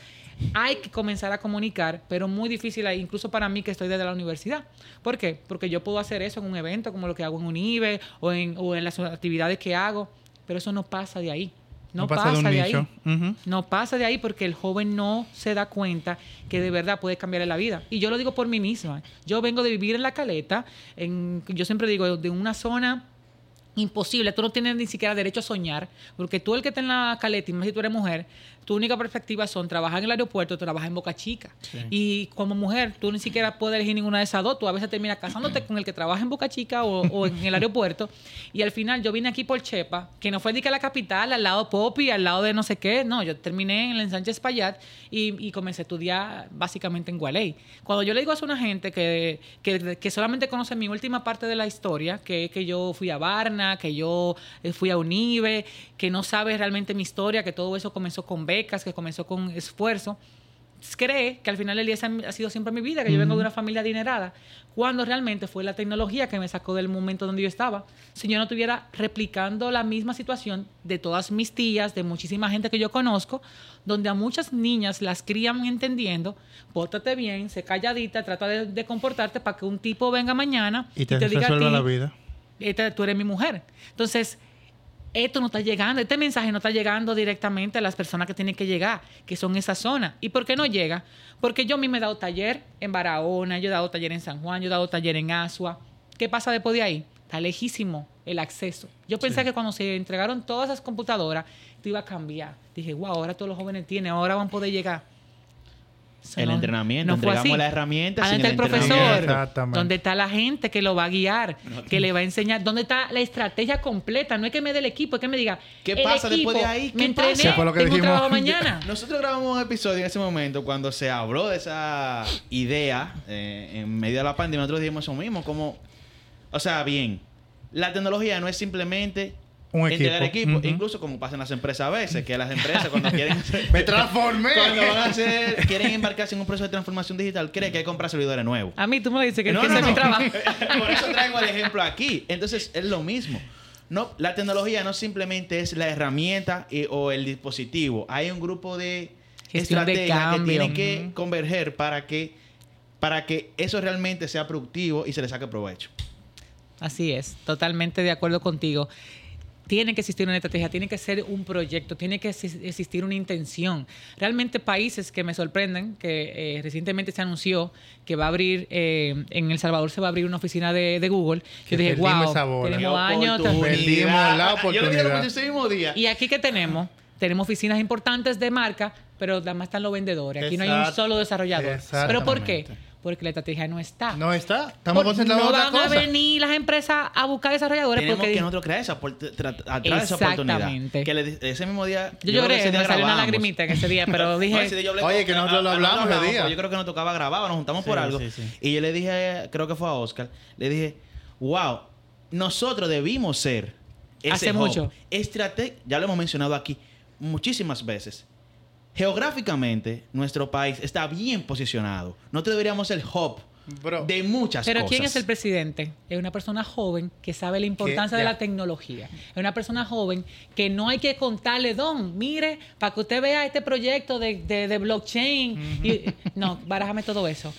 S5: hay que comenzar a comunicar, pero muy difícil, incluso para mí que estoy desde la universidad. ¿Por qué? Porque yo puedo hacer eso en un evento como lo que hago en UNIBE o en, o en las actividades que hago, pero eso no pasa de ahí. No, pasa, de, ahí. No pasa de ahí porque el joven no se da cuenta que de verdad puede cambiarle la vida. Y yo lo digo por mí misma. Yo vengo de vivir en la caleta, en, yo siempre digo, de una zona imposible. Tú no tienes ni siquiera derecho a soñar, porque tú el que está en la caleta, y más si tú eres mujer, tu única perspectiva son trabajar en el aeropuerto, trabajar en Boca Chica. Y como mujer, tú ni siquiera puedes elegir ninguna de esas dos. Tú a veces terminas casándote con el que trabaja en Boca Chica o, o en el aeropuerto. Y al final yo vine aquí por Chepa, que no fue de que la capital, al lado Popi, al lado de no sé qué. No, yo terminé en el ensanche Espaillat y, y comencé a estudiar básicamente en Gualey. Cuando yo le digo a una gente que, que, que solamente conoce mi última parte de la historia, que es que yo fui a Varna, que yo eh, fui a Unive, que no sabe realmente mi historia, que todo eso comenzó con becas, que comenzó con esfuerzo, cree que al final del día ha sido siempre mi vida, que yo vengo de una familia adinerada, cuando realmente fue la tecnología que me sacó del momento donde yo estaba. Si yo no estuviera replicando la misma situación de todas mis tías, de muchísima gente que yo conozco, donde a muchas niñas las crían entendiendo, pórtate bien, sé calladita, trata de, de comportarte para que un tipo venga mañana
S4: Y te,
S5: diga a
S4: resuelve
S5: ti,
S4: la vida.
S5: Esta- tú eres mi mujer. Entonces, esto no está llegando, este mensaje no está llegando directamente a las personas que tienen que llegar, que son esa zona. ¿Y por qué no llega? Porque yo a mí me he dado taller en Barahona, yo he dado taller en San Juan, yo he dado taller en Asua. ¿Qué pasa después de ahí? Está lejísimo el acceso. Yo pensé que cuando se entregaron todas esas computadoras, esto iba a cambiar. Dije, wow, ahora todos los jóvenes tienen, ahora van a poder llegar. Eso
S3: El entrenamiento,
S5: fue
S3: entregamos
S5: así.
S3: las herramientas sin
S5: ¿Dónde está
S3: el
S5: profesor?
S4: Exactamente.
S5: ¿Dónde está la gente que lo va a guiar? Que le va a enseñar. ¿Dónde está la estrategia completa? No es que me dé el equipo, es que me diga.
S3: ¿Qué
S5: el
S3: pasa después
S5: equipo,
S3: de ahí?
S5: Me
S3: ¿Qué
S5: entrené,
S3: pasa?
S4: Fue lo que
S5: tengo
S4: dijimos.
S5: trabajo mañana.
S3: Nosotros grabamos un episodio en ese momento cuando se habló de esa idea eh, en medio de la pandemia. Nosotros dijimos eso mismo, como, o sea, bien, la tecnología no es simplemente
S4: Un equipo.
S3: equipo,
S4: Ujú.
S3: incluso como pasa en las empresas a veces, que las empresas cuando quieren hacer-
S4: Me transformé.
S3: cuando van a hacer, quieren embarcarse en un proceso de transformación digital, creen que hay que comprar servidores nuevos.
S5: A mí tú me dices que,
S3: No,
S5: que
S3: no,
S5: es mi
S3: no.
S5: trabajo.
S3: Por eso traigo el ejemplo aquí. Entonces, es lo mismo. No, la tecnología no simplemente es la herramienta y- o el dispositivo. Hay un grupo de estrategias que tienen que converger para que, para que eso realmente sea productivo y se le saque provecho.
S5: Así es, totalmente de acuerdo contigo. Tiene que existir una estrategia, tiene que ser un proyecto, tiene que exis- existir una intención. Realmente países que me sorprenden, que eh, recientemente se anunció que va a abrir, eh, en El Salvador se va a abrir una oficina de, de Google.
S4: Que
S5: Yo dije, wow, tenemos años.
S3: oportunidad.
S4: Perdimos la
S3: Yo
S4: oportunidad.
S3: lo ese mismo día.
S5: Y aquí que tenemos, tenemos oficinas importantes de marca, pero además están los vendedores. Aquí no hay un solo desarrollador. ¿Pero por qué? Porque la estrategia no está.
S4: No está. Estamos
S5: Por-
S4: concentrados
S5: no
S4: en otra
S5: van a
S4: cosa.
S5: venir las empresas a buscar desarrolladores
S3: Tenemos
S5: porque
S3: que nosotros crear esa, oportunidad.
S5: Exactamente.
S3: Que le- ese mismo día...
S5: Yo
S3: creo que
S5: lloré, me salió una lagrimita en ese día, pero dije...
S3: No, ese día yo hablé
S4: Oye,
S3: con-
S4: que nosotros lo hablamos ese día.
S3: Yo creo que nos tocaba grabar, nos juntamos por algo.
S1: sí, sí.
S3: Y yo le dije, creo que fue a Oscar, le dije, wow, nosotros debimos ser ese
S5: Hace
S3: hub.
S5: mucho.
S3: Estrate- ya lo hemos mencionado aquí muchísimas veces. Geográficamente, nuestro país está bien posicionado. Nosotros deberíamos ser hub
S4: Bro.
S3: de muchas
S5: Pero
S3: cosas.
S5: ¿quién es el presidente? Es una persona joven que sabe la importancia de la tecnología. Es una persona joven que no hay que contarle, don, mire, para que usted vea este proyecto de, de- de blockchain. Y- no, barájame todo eso.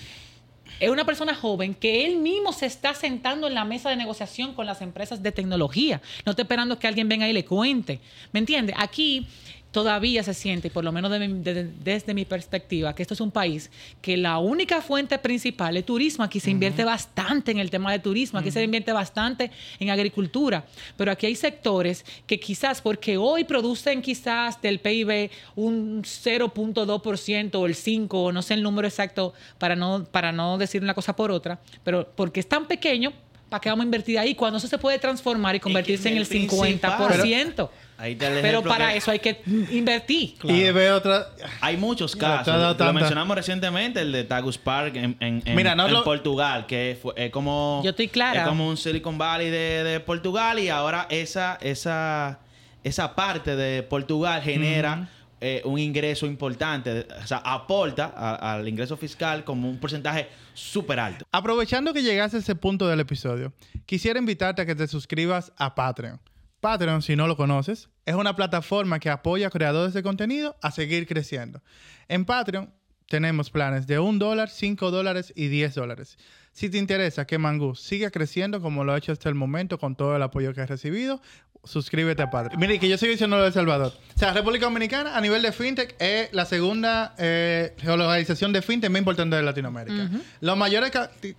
S5: Es una persona joven que él mismo se está sentando en la mesa de negociación con las empresas de tecnología. No está esperando que alguien venga y le cuente. ¿Me entiende? Aquí todavía se siente, y por lo menos de mi- de- desde mi perspectiva, que esto es un país que la única fuente principal es turismo. Aquí se invierte bastante en el tema de turismo, aquí se invierte bastante en agricultura, pero aquí hay sectores que quizás, porque hoy producen quizás del PIB un 0.2% o el 5%, o no sé el número exacto para no, para no decir una cosa por otra, pero porque es tan pequeño, ¿para qué vamos a invertir ahí? Cuando eso se puede transformar y convertirse en
S3: el
S5: el
S3: principal.
S5: 50%.
S3: Ahí está el
S5: Pero para
S3: que-
S5: eso hay que invertir.
S4: Y veo otra.
S3: Hay muchos
S4: te
S3: casos. Lo mencionamos recientemente, el de Tagus Park en, en- en-
S4: Mira, no
S3: en
S4: lo-
S3: Portugal, que fue- es como...
S5: Yo estoy clara.
S3: Es como un Silicon Valley de, de Portugal y ahora esa, esa, esa parte de Portugal genera eh, un ingreso importante. O sea, aporta al ingreso fiscal como un porcentaje súper alto.
S4: Aprovechando que llegaste a ese punto del episodio, quisiera invitarte a que te suscribas a Patreon. Patreon, si no lo conoces, es una plataforma que apoya a creadores de contenido a seguir creciendo. En Patreon tenemos planes de 1 dólar, 5 dólares y 10 dólares. Si te interesa que Mangú siga creciendo como lo ha hecho hasta el momento con todo el apoyo que has recibido, suscríbete a Patreon. Mire, que yo soy diciendo de El Salvador. O sea, República Dominicana a nivel de fintech es la segunda eh, geolocalización de fintech más importante de Latinoamérica. Los mayores...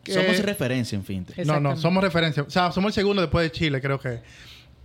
S3: Somos referencia en fintech.
S4: no, no, somos referencia. O sea, somos el segundo después de Chile, creo que.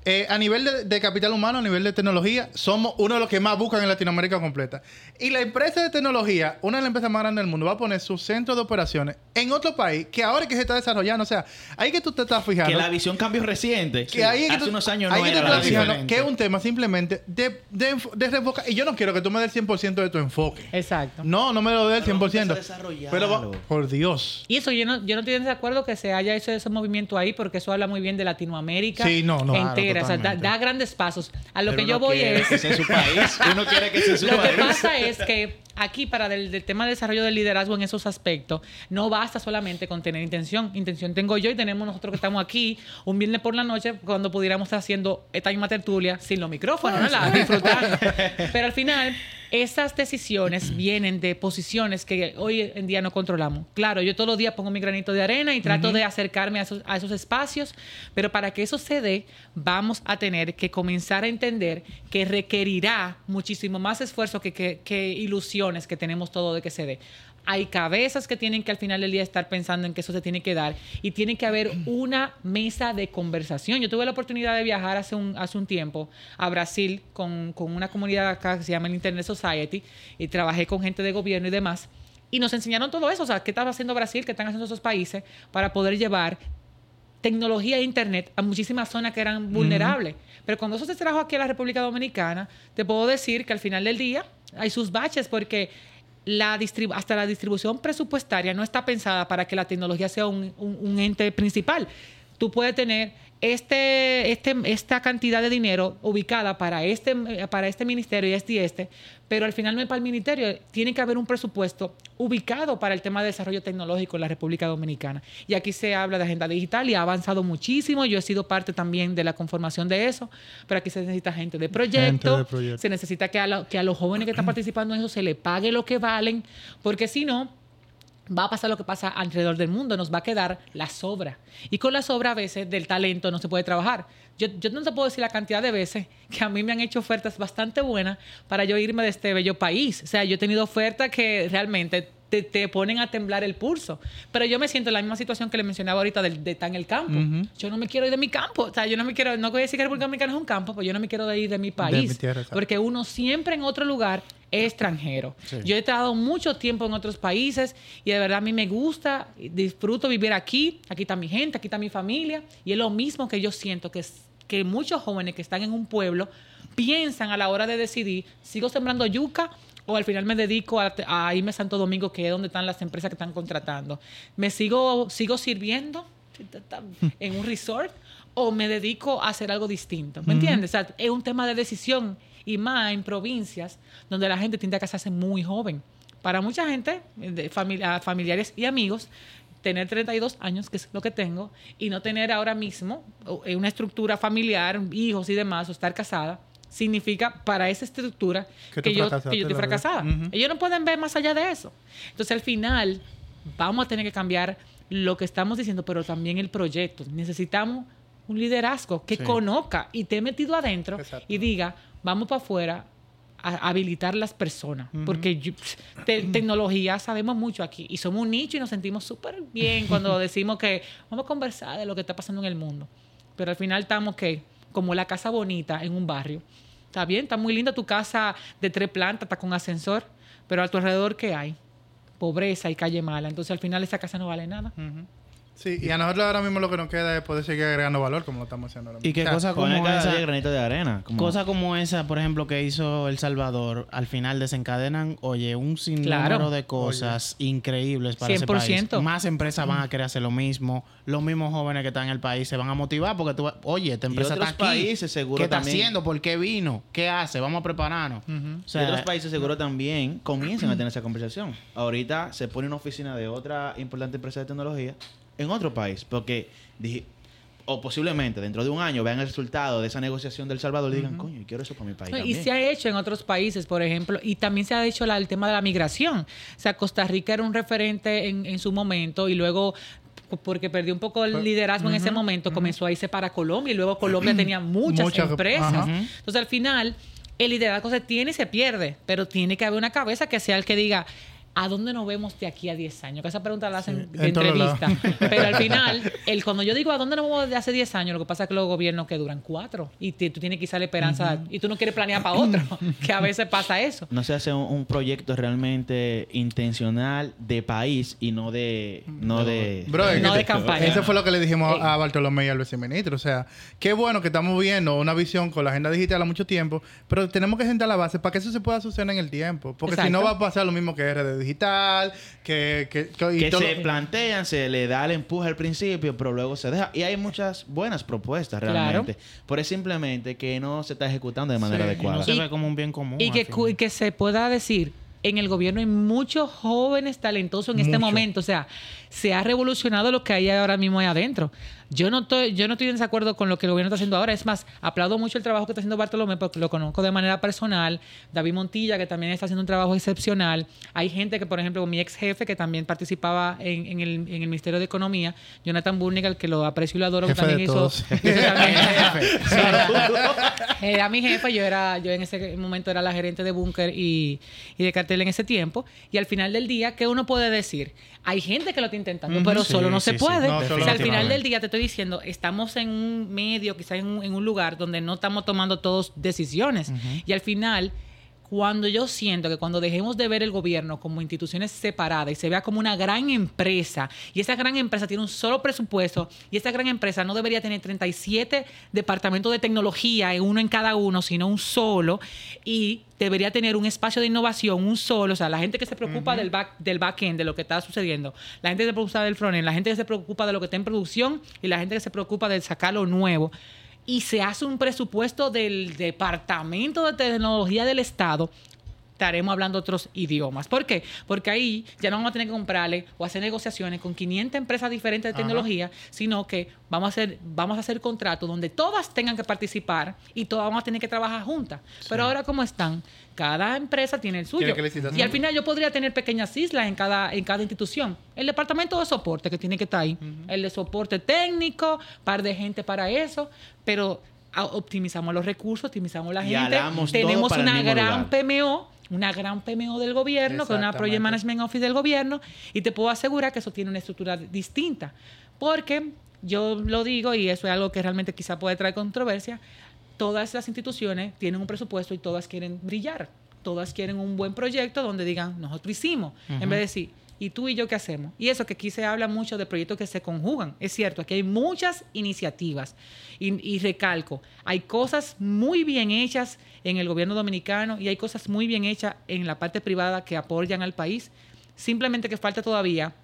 S4: Eh, a nivel de, de capital humano, a nivel de tecnología, somos uno de los que más buscan en Latinoamérica completa. Y la empresa de tecnología, una de las empresas más grandes del mundo, va a poner su centro de operaciones en otro país que ahora que se está desarrollando. O sea, ahí que tú te estás fijando.
S3: Que la visión cambió reciente.
S4: que ahí es que
S3: Hace
S4: tú-
S3: unos años
S4: ahí
S3: no
S4: que tú
S3: era
S4: te
S3: la
S4: estás fijando que es un tema simplemente de, de, de reenfocar. Y yo no quiero que tú me des el 100% de tu enfoque.
S5: Exacto.
S4: No, no me lo des el
S3: Pero vamos a
S4: 100%.
S3: desarrollarlo.
S4: Pero, va- por Dios.
S5: Y eso yo no, yo no estoy de acuerdo que se haya hecho ese movimiento ahí porque eso habla muy bien de Latinoamérica
S4: Sí, no, no.
S5: entera.
S1: Claro,
S5: o sea, da,
S1: totalmente.
S5: da grandes pasos. A lo
S3: Pero
S5: que yo voy
S3: quiere
S5: es...
S3: que sea su país. Uno quiere que sea su
S5: Lo que
S3: país.
S5: pasa es que aquí, para el, del tema de desarrollo del liderazgo en esos aspectos, no basta solamente con tener intención. Intención tengo yo y tenemos nosotros que estamos aquí un viernes por la noche cuando pudiéramos estar haciendo esta misma tertulia sin los micrófonos, ¿no? La- disfrutando. Pero al final, esas decisiones vienen de posiciones que hoy en día no controlamos. Claro, yo todos los días pongo mi granito de arena y trato de acercarme a esos, a esos espacios, pero para que eso se dé, vamos a tener que comenzar a entender que requerirá muchísimo más esfuerzo que, que- que que tenemos todo de que se dé. Hay cabezas que tienen que al final del día estar pensando en que eso se tiene que dar y tiene que haber una mesa de conversación. Yo tuve la oportunidad de viajar hace un, hace un tiempo a Brasil con, con una comunidad acá que se llama el Internet Society y trabajé con gente de gobierno y demás. Y nos enseñaron todo eso, o sea, qué estaba haciendo Brasil, qué están haciendo esos países para poder llevar tecnología e internet a muchísimas zonas que eran vulnerables. Pero cuando eso se trajo aquí a la República Dominicana, te puedo decir que al final del día hay sus baches porque la hasta la distribución presupuestaria no está pensada para que la tecnología sea un, un- un ente principal. Tú puedes tener este, este, esta cantidad de dinero ubicada para este, eh, para este ministerio y este y este, pero al final no es para el ministerio. Tiene que haber un presupuesto ubicado para el tema de desarrollo tecnológico en la República Dominicana. Y aquí se habla de agenda digital y ha avanzado muchísimo. Yo he sido parte también de la conformación de eso, pero aquí se necesita gente de proyecto,
S4: de proyecto.
S5: se necesita que a, lo- que a los jóvenes que están participando en eso se les pague lo que valen, porque si no, va a pasar lo que pasa alrededor del mundo, nos va a quedar la sobra. Y con la sobra a veces del talento no se puede trabajar. Yo, yo no te puedo decir la cantidad de veces que a mí me han hecho ofertas bastante buenas para yo irme de este bello país. O sea, yo he tenido ofertas que realmente te, te ponen a temblar el pulso. Pero yo me siento en la misma situación que le mencionaba ahorita de, de estar en el campo. Yo no me quiero ir de mi campo. O sea, yo no me quiero, no voy a decir que República Dominicana es un campo, pero yo no me quiero ir de mi país.
S4: mi tierra, exacto.
S5: porque uno siempre en otro lugar extranjero. Yo he estado mucho tiempo en otros países y de verdad a mí me gusta, disfruto vivir aquí, aquí está mi gente, aquí está mi familia y es lo mismo que yo siento que, muchos jóvenes que están en un pueblo piensan a la hora de decidir, sigo sembrando yuca o al final me dedico a, a irme a Santo Domingo, que es donde están las empresas que están contratando. Me sigo, sigo sirviendo en un resort o me dedico a hacer algo distinto. ¿Me entiendes? O sea, es un tema de decisión y más en provincias donde la gente tiende a casarse muy joven. Para mucha gente, de familia- familiares y amigos, tener 32 años, que es lo que tengo, y no tener ahora mismo eh, una estructura familiar, hijos y demás, o estar casada, significa para esa estructura
S4: Que
S5: yo, que yo estoy fracasada. Ellos no pueden ver más allá de eso. Entonces, al final, vamos a tener que cambiar lo que estamos diciendo, pero también el proyecto. Necesitamos un liderazgo que
S1: Sí.
S5: conozca y te he metido adentro
S4: Exacto.
S5: y diga, vamos para afuera a habilitar las personas. Porque yo- te- tecnología sabemos mucho aquí y somos un nicho y nos sentimos súper bien cuando decimos que vamos a conversar de lo que está pasando en el mundo. Pero al final estamos que como la casa bonita en un barrio. Está bien, está muy linda tu casa de tres plantas, está con ascensor, pero a tu alrededor ¿qué hay? Pobreza y calle mala. Entonces al final esa casa no vale nada.
S4: Sí, y a nosotros ahora mismo lo que nos queda es poder seguir agregando valor, como lo estamos haciendo ahora mismo.
S1: Y qué
S4: O sea,
S1: cosa
S3: Poner
S1: como esa,
S3: granito de arena. como-
S1: cosa como esa, por ejemplo, que hizo El Salvador, al final desencadenan, oye, un sinnúmero
S5: Claro.
S1: de cosas increíbles para ese
S5: 100%.
S1: país. Más empresas van a querer hacer lo mismo. Los mismos jóvenes que están en el país se van a motivar porque tú, oye, esta empresa
S3: otros
S1: está aquí.
S3: países seguro
S1: ¿Qué está haciendo? ¿Por qué vino? ¿Qué hace? Vamos a prepararnos. O
S3: Y otros países seguro también comienzan a tener esa conversación. Ahorita se pone una oficina de otra importante empresa de tecnología en otro país, porque dije, o posiblemente dentro de un año vean el resultado de esa negociación del Salvador y digan, coño, yo quiero eso para mi país.
S5: No, y
S3: también".
S5: se ha hecho en otros países, por ejemplo, y también se ha hecho la- el tema de la migración. O sea, Costa Rica era un referente en, en su momento y luego porque perdió un poco el liderazgo en ese momento, comenzó a irse para Colombia y luego Colombia tenía muchas
S4: Muchas-
S5: empresas. Entonces, al final, el liderazgo se tiene y se pierde, pero tiene que haber una cabeza que sea el que diga, ¿a dónde nos vemos de aquí a 10 años? Que esa pregunta la hacen de
S4: en
S5: entrevista. Pero al final, el, cuando yo digo, ¿a dónde nos vemos de hace 10 años? Lo que pasa es que los gobiernos que duran cuatro y te- tú tienes que la esperanza y tú no quieres planear para otro, que a veces pasa eso.
S3: No se hace un, un proyecto realmente intencional de país y no de... No de...
S4: Bro,
S5: No de campaña.
S4: Eso fue lo que le dijimos
S5: Ey.
S4: a Bartolomé y al viceministro. O sea, qué bueno que estamos viendo una visión con la agenda digital a mucho tiempo, pero tenemos que sentar la base para que eso se pueda suceder en el tiempo. Porque si no va a pasar lo mismo que RD Digital, que... que, que- y
S3: que
S4: todo-
S3: se plantean, se le da el empuje al principio, pero luego se deja. Y hay muchas buenas propuestas
S5: Claro.
S3: realmente. Pero es simplemente que no se está ejecutando de manera
S4: Sí,
S1: y
S3: adecuada.
S1: no se
S5: Y-
S1: ve como un bien común.
S5: Y que, y se pueda decir, en el gobierno hay muchos jóvenes talentosos en este momento. O sea, se ha revolucionado lo que hay ahora mismo ahí adentro. Yo no estoy, yo no estoy en desacuerdo con lo que el gobierno está haciendo ahora. Es más, aplaudo mucho el trabajo que está haciendo Bartolomé porque lo conozco de manera personal. David Montilla, que también está haciendo un trabajo excepcional. Hay gente que, por ejemplo, mi ex jefe, que también participaba en, en el, en el Ministerio de Economía, Jonathan Burnigal, que lo aprecio y lo adoro, que
S4: Jefe de
S5: también hizo,
S4: todos.
S5: hizo también- era mi jefe, yo era, yo en ese momento era la gerente de Búnker y, y de cartel en ese tiempo. Y al final del día, ¿qué uno puede decir? Hay gente que lo está intentando, pero
S1: Sí,
S5: solo no
S1: sí,
S5: se puede.
S4: No,
S5: o
S4: solo
S5: sea, al final del día te estoy diciendo, estamos en un medio, quizás en un, en un lugar donde no estamos tomando todos decisiones. Y al final, cuando yo siento que cuando dejemos de ver el gobierno como instituciones separadas y se vea como una gran empresa, y esa gran empresa tiene un solo presupuesto, y esa gran empresa no debería tener 37 departamentos de tecnología, uno en cada uno, sino un solo, y debería tener un espacio de innovación, un solo, o sea, la gente que se preocupa del back del backend, de lo que está sucediendo, la gente que se preocupa del frontend, la gente que se preocupa de lo que está en producción y la gente que se preocupa de sacar lo nuevo y se hace un presupuesto del Departamento de Tecnología del Estado, estaremos hablando otros idiomas. ¿Por qué? Porque ahí ya no vamos a tener que comprarle o hacer negociaciones con 500 empresas diferentes de
S1: Ajá.
S5: tecnología, sino que vamos a hacer vamos a hacer contratos donde todas tengan que participar y todas vamos a tener que trabajar juntas. Pero ahora cómo están, cada empresa tiene el suyo. Y al final yo podría tener pequeñas islas en cada en cada institución. El departamento de soporte que tiene que estar ahí, el de soporte técnico, par de gente para eso, pero a- optimizamos los recursos, optimizamos la gente, tenemos una gran
S3: lugar.
S5: PMO, una gran PMO del gobierno, con una Project. Management Office del gobierno, y te puedo asegurar que eso tiene una estructura distinta. Porque yo lo digo, y eso es algo que realmente quizá puede traer controversia, todas las instituciones tienen un presupuesto y todas quieren brillar. Todas quieren un buen proyecto donde digan, nosotros hicimos, en vez de decir, ¿y tú y yo qué hacemos? Y eso que aquí se habla mucho de proyectos que se conjugan. Es cierto, aquí hay muchas iniciativas. Y, y recalco, hay cosas muy bien hechas en el gobierno dominicano y hay cosas muy bien hechas en la parte privada que apoyan al país. Simplemente que falta todavía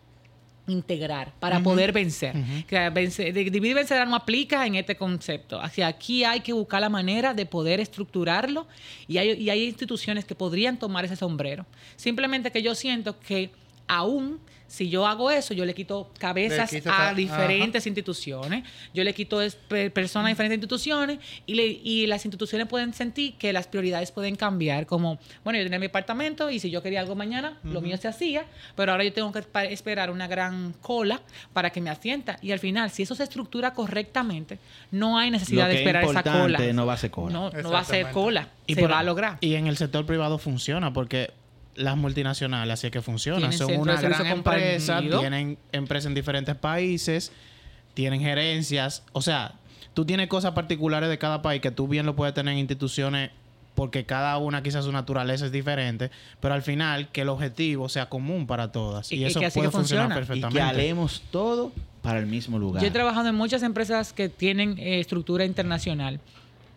S5: integrar para poder vencer. Que vencer- dividir y vencer no aplica en este concepto. Hacia aquí hay que buscar la manera de poder estructurarlo y hay, y hay instituciones que podrían tomar ese sombrero. Simplemente que yo siento que aún si yo hago eso, yo le quito cabezas
S4: Le quito
S5: a diferentes instituciones, yo le quito personas a diferentes instituciones y, le- y las instituciones pueden sentir que las prioridades pueden cambiar, como, bueno, yo tenía mi departamento y si yo quería algo mañana, lo mío se hacía, pero ahora yo tengo que esperar una gran cola para que me asienta y al final, si eso se estructura correctamente, no hay necesidad
S3: Lo
S5: de
S3: es
S5: esperar esa cola.
S3: no va a ser cola.
S5: No, no va a ser cola, se
S1: por-
S5: va a lograr.
S1: Y en el sector privado funciona porque las multinacionales así es que funcionan. Son una gran empresa, tienen empresas en diferentes países, tienen gerencias. O sea, tú tienes cosas particulares de cada país que tú bien lo puedes tener en instituciones porque cada una quizás su naturaleza es diferente, pero al final que el objetivo sea común para todas.
S5: Y-
S1: eso
S5: que así
S1: puede
S5: que
S1: funcionar
S5: funciona.
S3: Y que
S1: perfectamente.
S3: alemos todo para el mismo lugar.
S5: Yo he trabajado en muchas empresas que tienen eh, estructura internacional.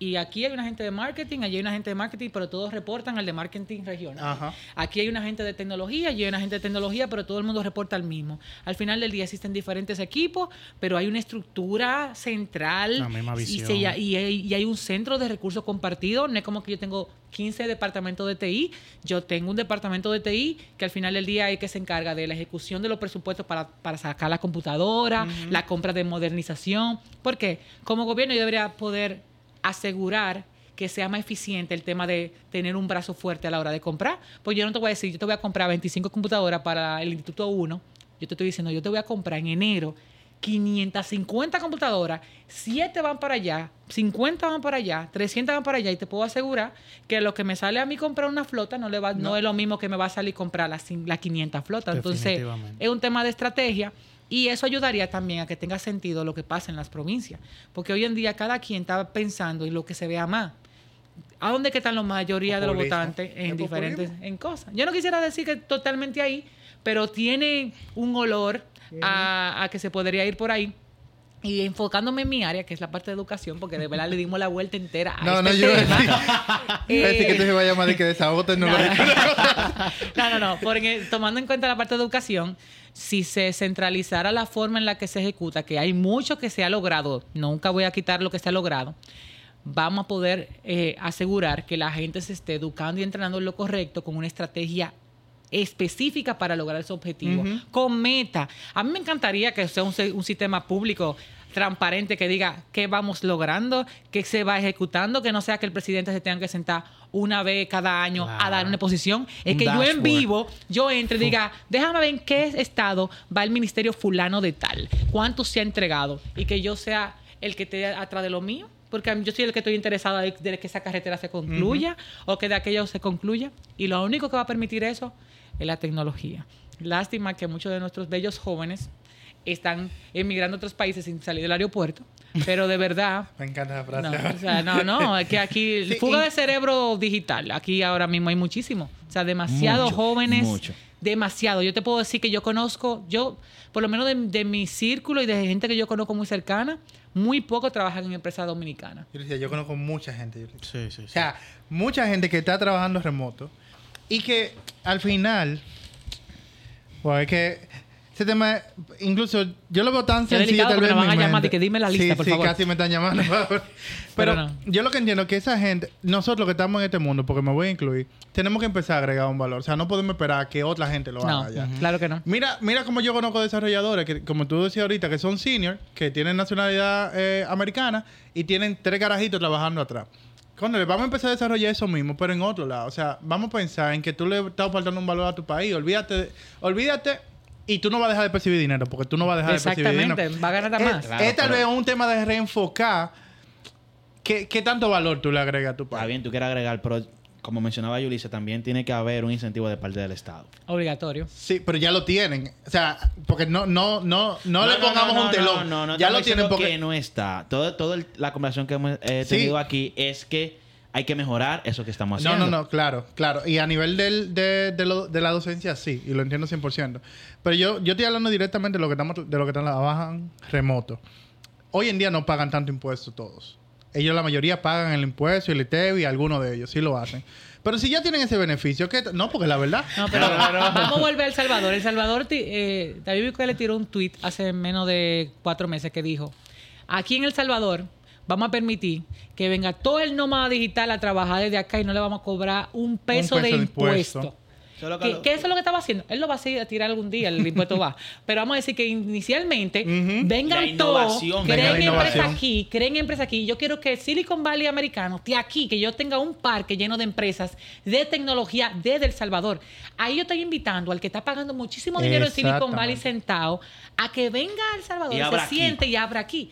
S5: Y aquí hay una gente de marketing, allí hay una gente de marketing, pero todos reportan al de marketing regional.
S4: Ajá.
S5: Aquí hay una gente de tecnología, allí hay una gente de tecnología, pero todo el mundo reporta al mismo. Al final del día existen diferentes equipos, pero hay una estructura central
S1: La misma
S5: y, se- y hay, y hay un centro de recursos compartidos. No es como que yo tengo 15 departamentos de TI, yo tengo un departamento de TI que al final del día es que se encarga de la ejecución de los presupuestos para, para sacar la computadora, la compra de modernización. Porque como gobierno yo debería poder asegurar que sea más eficiente el tema de tener un brazo fuerte a la hora de comprar. Pues yo no te voy a decir, yo te voy a comprar 25 computadoras para el Instituto 1. Yo te estoy diciendo, yo te voy a comprar en enero 550 computadoras, 7 van para allá, 50 van para allá, 300 van para allá y te puedo asegurar que lo que me sale a mí comprar una flota no, le va, no. es lo mismo que me va a salir comprar las la 500 flotas. Entonces, es un tema de estrategia y eso ayudaría también a que tenga sentido lo que pasa en las provincias. Porque hoy en día cada quien está pensando en lo que se vea más. ¿A dónde que están la mayoría de los votantes en diferentes
S4: populismo.
S5: en cosas? Yo no quisiera decir que totalmente ahí, pero tiene un olor a, a que se podría ir por ahí. Y enfocándome en mi área, que es la parte de educación, porque de verdad le dimos la vuelta entera a
S4: No,
S5: este
S4: no, yo iba
S5: tema.
S4: decir, iba a decir que
S5: Eh,
S4: te se va a llamar de que desahogo tecnológico.
S5: no, no, no, porque tomando en cuenta la parte de educación, si se centralizara la forma en la que se ejecuta, que hay mucho que se ha logrado, nunca voy a quitar lo que se ha logrado, vamos a poder eh, asegurar que la gente se esté educando y entrenando en lo correcto con una estrategia específica para lograr ese objetivo, con meta. A mí me encantaría que sea un, sistema público transparente que diga qué vamos logrando, qué se va ejecutando, que no sea que el presidente se tenga que sentar una vez cada año a dar una exposición. Es
S1: Un
S5: que yo en vivo, yo entre y diga, déjame ver en qué estado va el ministerio fulano de tal, cuánto se ha entregado y que yo sea el que esté atrás de lo mío. Porque yo soy el que estoy interesado de, de que esa carretera se concluya o que de aquello se concluya. Y lo único que va a permitir eso es la tecnología. Lástima que muchos de nuestros bellos jóvenes están emigrando a otros países sin salir del aeropuerto. Pero de verdad,
S4: Me encanta la
S5: no,
S4: frase.
S5: o sea, no, no, es que aquí
S4: Sí,
S5: fuga
S4: y-
S5: de cerebro digital, aquí ahora mismo hay muchísimo. O sea, demasiados
S3: Mucho,
S5: jóvenes,
S3: mucho.
S5: demasiado. Yo te puedo decir que yo conozco, yo, por lo menos de, de mi círculo y de gente que yo conozco muy cercana, muy poco trabajan en empresas dominicanas.
S4: Yo, decía, yo conozco mucha gente. yo decía.
S1: Sí, sí,
S4: O
S1: sí.
S4: sea, mucha gente que está trabajando remoto y que al final, bueno, es que ese tema, incluso yo lo veo tan
S5: Qué
S4: sencillo
S5: delicado
S4: tal vez en
S5: van a llamar y que dime la lista,
S4: sí,
S5: por
S4: sí,
S5: favor.
S4: casi me están llamando. Pero,
S5: Pero no.
S4: yo lo que entiendo es que esa gente, nosotros que estamos en este mundo, porque me voy a incluir, tenemos que empezar a agregar un valor. O sea, no podemos esperar a que otra gente lo
S5: No,
S4: haga ya.
S5: claro que no.
S4: Mira, mira como yo conozco desarrolladores que, como tú decías ahorita, que son senior, que tienen nacionalidad eh, americana y tienen tres carajitos trabajando atrás. Cuando le vamos a empezar a desarrollar eso mismo, pero en otro lado. O sea, vamos a pensar en que tú le estás faltando un valor a tu país. Olvídate, de- olvídate y tú no vas a dejar de percibir dinero, porque tú no vas a dejar de percibir dinero.
S5: Exactamente, va a ganar
S4: Es-
S5: más.
S3: Claro,
S4: es tal
S3: pero-
S4: vez un tema de reenfocar qué, qué tanto valor tú le agregas a tu
S3: Está
S4: país.
S3: bien, tú quieres agregar, pero como mencionaba Yulisa, también tiene que haber un incentivo de parte del Estado.
S5: Obligatorio.
S4: Sí, pero ya lo tienen. O sea, porque no, no, no, no, le pongamos
S3: no,
S4: un telón.
S3: No, no, no,
S4: ya lo tienen porque
S3: que no está. Todo, todo el- la conversación que hemos eh,
S4: Sí.
S3: tenido aquí es que hay que mejorar eso que estamos
S4: No,
S3: haciendo.
S4: no, no, claro, claro. Y a nivel del, de, de, lo- de la docencia, sí, y lo entiendo 100%. Pero yo, yo estoy hablando directamente de lo que estamos, de lo que trabajan remoto. Hoy en día no pagan tanto impuesto todos. Ellos, la mayoría, pagan el impuesto y el ITEV y algunos de ellos sí lo hacen. Pero si ya tienen ese beneficio, ¿qué? No, porque la verdad.
S5: No, pero vamos a volver a El Salvador. El Salvador, eh, David Bukele tiró un tweet hace menos de cuatro meses que dijo, aquí en El Salvador vamos a permitir que venga todo el nómada digital a trabajar desde acá y no le vamos a cobrar un peso,
S4: peso
S5: de
S4: de
S5: impuesto.
S3: Solo que
S5: Que,
S3: lo-
S5: que eso es lo que estaba haciendo. Él lo va a seguir a tirar algún día, el impuesto va. Pero vamos a decir que inicialmente vengan todos, creen
S4: la
S5: empresa
S4: innovación.
S5: aquí, creen empresa aquí. Yo quiero que Silicon Valley americano esté aquí, que yo tenga un parque lleno de empresas de tecnología desde El Salvador. Ahí yo estoy invitando al que está pagando muchísimo dinero en Silicon Valley sentado a que venga a El Salvador,
S3: Y
S5: se
S3: aquí.
S5: siente y abra aquí.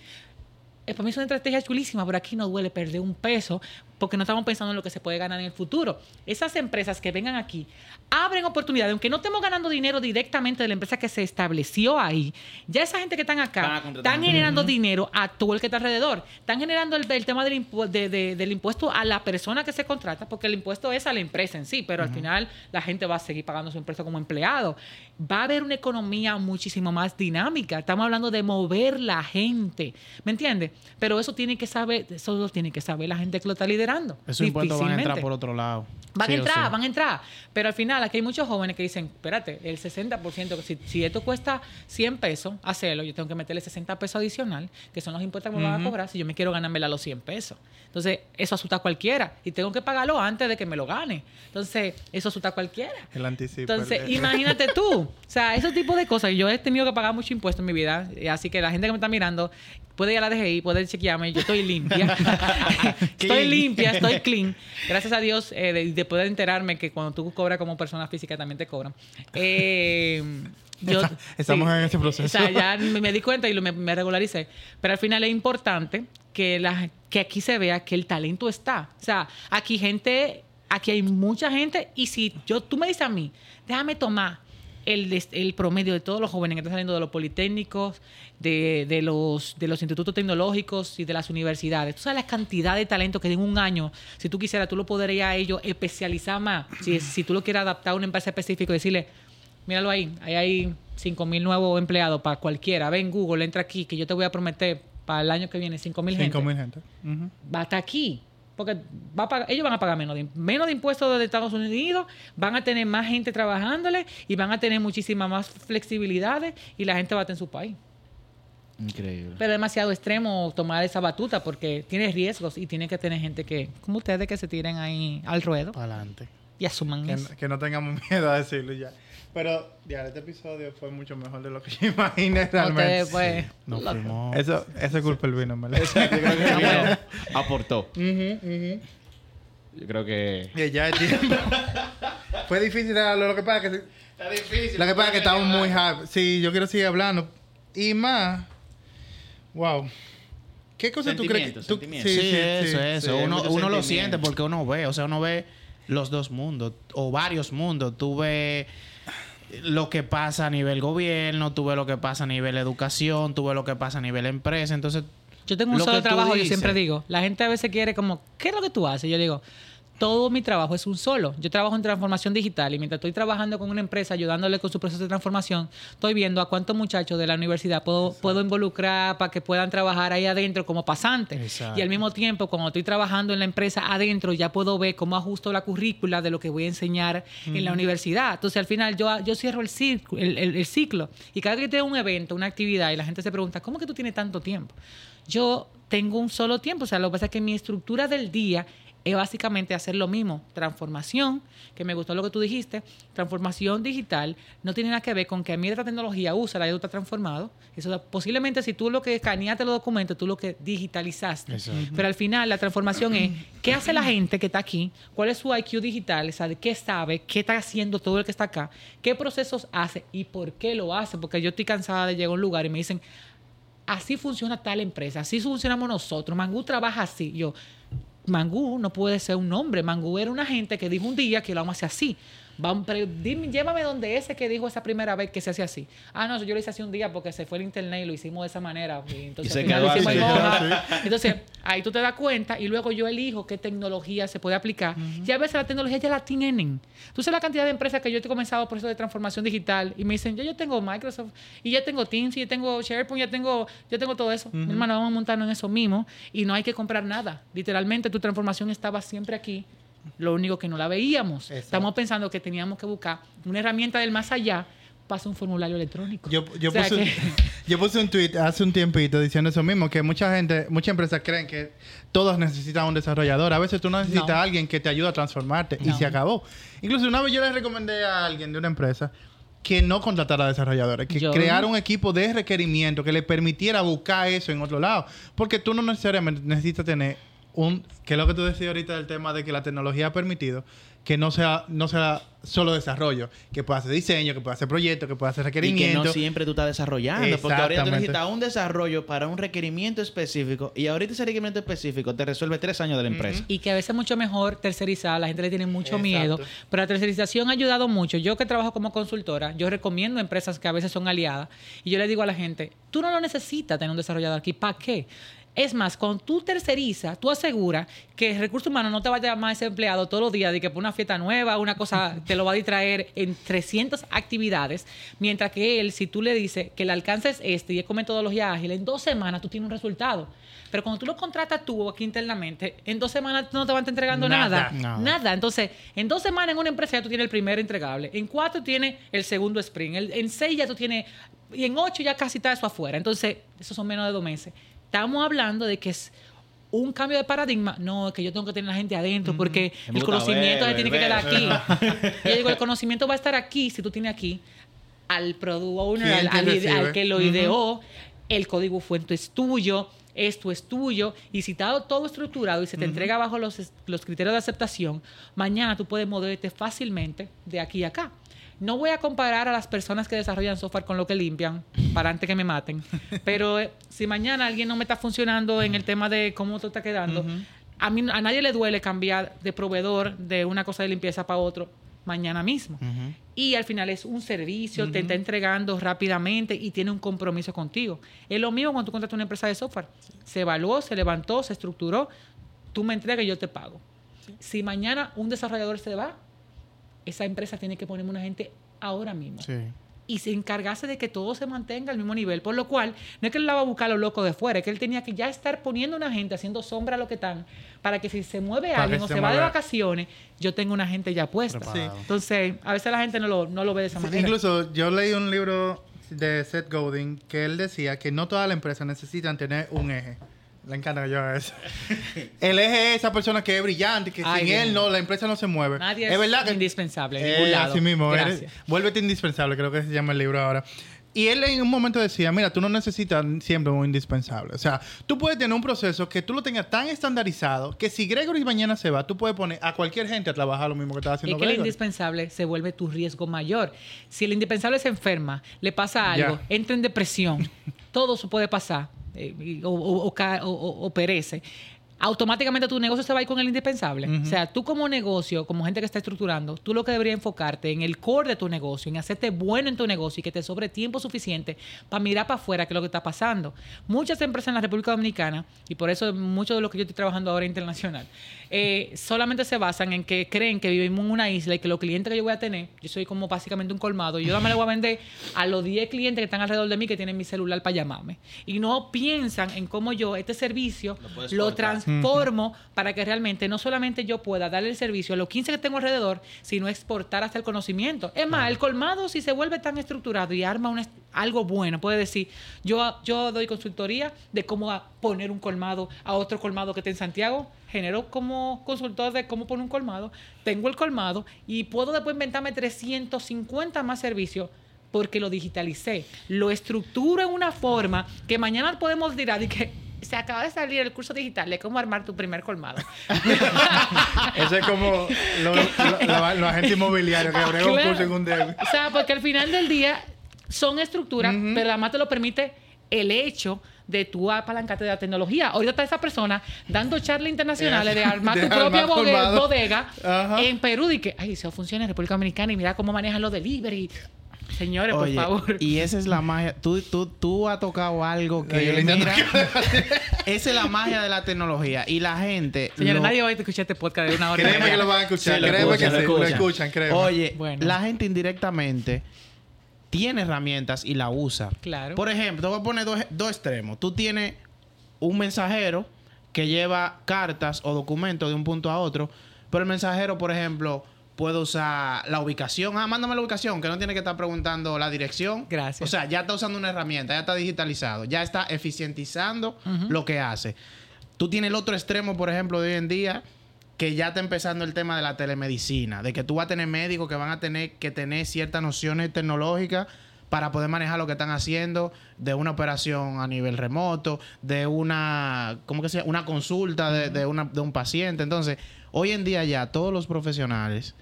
S5: Eh, para mí es una estrategia chulísima, pero aquí no duele perder un peso porque no estamos pensando en lo que se puede ganar en el futuro. Esas empresas que vengan aquí abren oportunidades, aunque no estemos ganando dinero directamente de la empresa que se estableció ahí, ya esa gente que están acá están generando dinero a todo el que está alrededor. Están generando el, el tema del, impu- de- de- del impuesto a la persona que se contrata, porque el impuesto es a la empresa en sí, pero al final la gente va a seguir pagando su impuesto como empleado. Va a haber una economía muchísimo más dinámica. Estamos hablando de mover la gente. ¿Me entiendes? Pero eso tiene que saber, eso lo tiene que saber la gente que lo está liderando.
S1: Esos impuestos van a entrar por otro lado.
S5: Van
S1: Sí
S5: a entrar,
S1: sí.
S5: van a entrar. Pero al final aquí hay muchos jóvenes que dicen, espérate, el 60%, que si, si esto cuesta 100 pesos hacerlo, yo tengo que meterle 60 pesos adicional, que son los impuestos que me van a cobrar si yo me quiero ganarme los 100 pesos. Entonces, eso asusta a cualquiera. Y tengo que pagarlo antes de que me lo gane. Entonces, eso asusta a cualquiera.
S4: El anticipo.
S5: Entonces,
S4: el-
S5: imagínate tú. O sea, ese tipo de cosas. Yo he tenido que pagar mucho impuesto en mi vida. Así que la gente que me está mirando puede ir a la DGI, puede chequearme. Yo estoy limpia. estoy limpia, estoy clean. Gracias a Dios eh, de, de poder enterarme que cuando tú cobras como persona física también te cobran. Eh, yo-
S4: estamos en ese proceso.
S5: O sea, ya me, me di cuenta y lo- me, me regularicé. Pero al final es importante que, la, que aquí se vea que el talento está. O sea, aquí gente, aquí hay mucha gente y si yo, tú me dices a mí, déjame tomar el, promedio de todos los jóvenes que están saliendo de los politécnicos, de, de los, de los institutos tecnológicos y de las universidades. Tú sabes la cantidad de talento que en un año, si tú quisieras, tú lo podrías a ellos especializar más. Si, si tú lo quieres adaptar a una empresa específica y decirle, míralo ahí, ahí hay 5 mil nuevos empleados para cualquiera. Ven Google, entra aquí, que yo te voy a prometer para el año que viene 5 mil gente.
S4: 5 mil gente. Ujú.
S5: Va hasta aquí. Porque va a pagar- ellos van a pagar menos de, menos de impuestos de Estados Unidos, van a tener más gente trabajándole y van a tener muchísimas más flexibilidades y la gente va a estar en su país.
S3: Increíble.
S5: Pero es demasiado extremo tomar esa batuta porque tiene riesgos y tiene que tener gente que, como ustedes, que se tiren ahí al ruedo
S1: Para adelante.
S5: y asuman
S4: Que,
S5: eso.
S4: que no tengamos miedo a decirlo ya. Pero, ya, este episodio fue mucho mejor de lo que yo imaginé realmente.
S5: Ustedes, pues,
S1: Nos
S5: loco.
S1: fuimos.
S4: Eso, eso es culpa del vino, en ¿verdad?
S3: Yo creo que el vino aportó.
S4: Ujú, ujú.
S3: Yo creo que.
S4: Y ya es tiempo. Fue difícil lo que pasa es que...
S3: Está difícil.
S4: Lo que pasa es que estamos muy happy. Sí, yo quiero seguir hablando. Y más... Wow. ¿Qué cosa tú crees que...
S3: Sentimiento,
S4: tú-
S3: sentimiento.
S1: Sí, eso, eso.
S3: sí,
S1: uno uno lo siente porque uno ve, o sea, uno ve los dos mundos o varios mundos. Tú ves lo que pasa a nivel gobierno, tú ves lo que pasa a nivel educación, tú ves lo que pasa a nivel empresa. Entonces,
S5: Yo tengo un
S1: Lo
S5: solo trabajo, yo
S1: dices.
S5: siempre digo. La gente a veces quiere como, ¿qué es lo que tú haces? Yo digo, todo mi trabajo es un solo. Yo trabajo en transformación digital y mientras estoy trabajando con una empresa, ayudándole con su proceso de transformación, estoy viendo a cuántos muchachos de la universidad puedo, puedo involucrar para que puedan trabajar ahí adentro como pasantes.
S1: Exacto.
S5: Y al mismo tiempo, cuando estoy trabajando en la empresa adentro, ya puedo ver cómo ajusto la currícula de lo que voy a enseñar en la universidad. Entonces, al final, yo, yo cierro el, circo- el, el- el ciclo. Y cada vez que tengo un evento, una actividad, y la gente se pregunta, ¿cómo que tú tienes tanto tiempo? Yo tengo un solo tiempo. O sea, lo que pasa es que mi estructura del día es básicamente hacer lo mismo. Transformación, que me gustó lo que tú dijiste, transformación digital, no tiene nada que ver con que a mí esta tecnología usa, la ya tú estás transformado. Eso posiblemente si tú lo que escaneaste los documentos, tú lo que digitalizaste.
S1: Exacto.
S5: Pero al final la transformación es qué hace la gente que está aquí, cuál es su IQ digital, o sea, de qué sabe, qué está haciendo todo el que está acá, qué procesos hace y por qué lo hace. Porque yo estoy cansada de llegar a un lugar y me dicen, así funciona tal empresa, así funcionamos nosotros, Mangú trabaja así. Yo, Mangú no puede ser un nombre, Mangú era una gente que dijo un día que lo vamos a hacer así. Vamos, pero dime, llévame donde ese que dijo esa primera vez que se hace así. Ah, no, yo lo hice hace un día porque se fue el internet y lo hicimos de esa manera. Y entonces
S3: Y se quedó así.
S5: Entonces, ahí tú te das cuenta y luego yo elijo qué tecnología se puede aplicar. Y a veces la tecnología ya la tienen. Tú sabes la cantidad de empresas que yo he comenzado por eso de transformación digital y me dicen, yo, yo tengo Microsoft y ya tengo Teams y ya tengo SharePoint, ya tengo, ya tengo todo eso. Hermano, vamos a montarnos en eso mismo y no hay que comprar nada. Literalmente tu transformación estaba siempre aquí. Lo único que no la veíamos.
S4: Exacto.
S5: Estamos pensando que teníamos que buscar una herramienta del más allá hacer un formulario electrónico.
S4: Yo, yo
S5: O sea
S4: puse,
S5: que-
S4: yo puse un tweet hace un tiempito diciendo eso mismo, que mucha gente, muchas empresas creen que todos necesitan un desarrollador. A veces tú no necesitas
S5: No.
S4: a alguien que te ayude a transformarte y se acabó. Incluso una vez yo le recomendé a alguien de una empresa que no contratara desarrolladores, que
S5: Yo-
S4: creara un equipo de requerimiento que le permitiera buscar eso en otro lado. Porque tú no necesariamente necesitas tener un, que es lo que tú decías ahorita del tema de que la tecnología ha permitido que no sea, no sea solo desarrollo, que pueda hacer diseño, que pueda hacer proyectos, que pueda hacer
S3: Y que
S4: requerimientos.
S3: no siempre tú estás desarrollando. Porque ahorita tú necesitas un desarrollo para un requerimiento específico. Y ahorita ese requerimiento específico te resuelve tres años de la empresa.
S5: Y que a veces es mucho mejor tercerizar, la gente le tiene mucho
S4: Exacto.
S5: miedo, pero la tercerización ha ayudado mucho. Yo que trabajo como consultora, yo recomiendo empresas que a veces son aliadas y yo le digo a la gente, tú no lo necesitas tener un desarrollador aquí, ¿para qué? Es más, cuando tú tercerizas, tú aseguras que el recurso humano no te va a llamar a ese empleado todos los días de que por una fiesta nueva, una cosa, te lo va a distraer en 300 actividades, mientras que él, si tú le dices que el alcance es este y es con metodología ágil, en dos semanas tú tienes un resultado. Pero cuando tú lo contratas tú aquí internamente, en dos semanas no te van a estar entregando
S4: Nada.
S5: nada.
S1: Nada.
S5: Nada. Entonces, en dos semanas en una empresa ya tú tienes el primer entregable. En cuatro tienes el segundo sprint. En seis ya tú tienes. Y en ocho ya casi está eso afuera. Entonces, esos son menos de dos meses. Estamos hablando de que es un cambio de paradigma. No, es que yo tengo que tener la gente adentro porque el conocimiento
S3: ver,
S5: se tiene que quedar aquí. yo digo, el conocimiento va a estar aquí si tú tienes aquí al product owner, al, que lo ideó, el código fuente es tuyo, esto es tuyo, y si está todo estructurado y se te entrega bajo los, los criterios de aceptación, mañana tú puedes moverte fácilmente de aquí a acá. No voy a comparar a las personas que desarrollan software con lo que limpian, para antes que me maten, pero eh, si mañana alguien no me está funcionando en el tema de cómo todo está quedando, a, mí, a nadie le duele cambiar de proveedor de una cosa de limpieza para otro mañana mismo. Y al final es un servicio, te está entregando rápidamente y tiene un compromiso contigo. Es lo mismo cuando tú contratas una empresa de software. Se evaluó, se levantó, se estructuró, tú me entregas y yo te pago. Si mañana un desarrollador se va, esa empresa tiene que ponerme una gente ahora mismo.
S1: Sí.
S5: Y se encargase de que todo se mantenga al mismo nivel. Por lo cual, no es que él la va a buscar a lo loco de fuera, es que él tenía que ya estar poniendo una gente, haciendo sombra a lo que están, para que si se mueve
S4: Para
S5: alguien o
S4: se
S5: se va de vacaciones, yo tengo una gente ya puesta.
S1: Sí.
S5: Entonces, a veces la gente no lo, no lo ve de esa
S4: Sí,
S5: manera.
S4: incluso yo leí un libro de Seth Godin que él decía que no todas las empresas necesitan tener un eje. Le encanta que yo haga eso. el eje es esa persona que es brillante, que
S5: Ay,
S4: sin él no, la empresa no se mueve.
S5: Nadie
S4: es
S5: es
S4: verdad que
S5: indispensable en
S4: Eh,
S5: lado.
S4: Así mismo, eres- vuélvete indispensable, creo que se llama el libro ahora. Y él en un momento decía, mira, tú no necesitas siempre un indispensable. O sea, tú puedes tener un proceso que tú lo tengas tan estandarizado que si Gregory mañana se va, tú puedes poner a cualquier gente a trabajar lo mismo que estaba
S5: Es
S4: haciendo
S5: que el indispensable se vuelve tu riesgo mayor. Si el indispensable se enferma, le pasa algo, entra en depresión, todo eso puede pasar, eh, o- o- o perece. Automáticamente tu negocio se va a ir con el indispensable. O sea, tú como negocio, como gente que está estructurando, tú lo que deberías enfocarte en el core de tu negocio, en hacerte bueno en tu negocio y que te sobre tiempo suficiente para mirar para afuera qué es lo que está pasando. Muchas empresas en la República Dominicana, y por eso mucho de lo que yo estoy trabajando ahora internacional, eh, solamente se basan en que creen que vivimos en una isla y que los clientes que yo voy a tener, yo soy como básicamente un colmado, y yo más le voy a vender a los 10 clientes que están alrededor de mí que tienen mi celular para llamarme. Y no piensan en cómo yo este servicio
S3: Lo
S5: lo. Transformo para que realmente no solamente yo pueda darle el servicio a los 15 que tengo alrededor, sino exportar hasta el conocimiento. Es más, el colmado, si se vuelve tan estructurado y arma un est- algo bueno, puede decir, yo, yo doy consultoría de cómo a- poner un colmado a otro colmado que esté en Santiago, genero como consultor de cómo poner un colmado, tengo el colmado y puedo después inventarme 350 más servicios porque lo digitalicé, lo estructuro en una forma que mañana podemos tirar y que se acaba de salir el curso digital de cómo armar tu primer colmado.
S4: Eso es como lo- lo- lo- los agentes inmobiliarios que abren un curso en un debe.
S5: O sea, porque al final del día son estructuras, pero además te lo permite el hecho de tú apalancarte de la tecnología. Ahorita está esa persona dando charlas internacionales de armar
S4: De
S5: tu propia
S4: armar
S5: bodega en Perú y que, ay, eso funciona en República Dominicana y mira cómo manejan los delivery. Señores,
S1: Oye,
S5: por favor.
S1: Y esa es la magia. Tú, tú, tú has tocado algo que. Mira, esa es la magia de la tecnología. Y la gente.
S5: Señores,
S1: lo-
S5: nadie va a escuchar este podcast de una hora.
S4: Créeme que lo van a escuchar.
S3: Sí, lo
S4: créeme
S3: escuchan,
S4: que
S3: lo
S4: sí. Lo
S3: escuchan.
S4: escuchan, créeme.
S1: Oye,
S5: Bueno.
S1: la gente indirectamente tiene herramientas y la usa.
S5: Claro.
S1: Por ejemplo, te voy a poner dos, dos extremos. Tú tienes un mensajero que lleva cartas o documentos de un punto a otro, pero el mensajero, por ejemplo, puede usar la ubicación. Ah, mándame la ubicación, que no tiene que estar preguntando la dirección.
S5: Gracias.
S1: O sea, ya está usando una herramienta, ya está digitalizado, ya está eficientizando lo que hace. Tú tienes el otro extremo, por ejemplo, de hoy en día, que ya está empezando el tema de la telemedicina, de que tú vas a tener médicos que van a tener que tener ciertas nociones tecnológicas para poder manejar lo que están haciendo de una operación a nivel remoto, de una, ¿cómo que se llama? Una consulta de, de una- de un paciente. Entonces, hoy en día ya todos los profesionales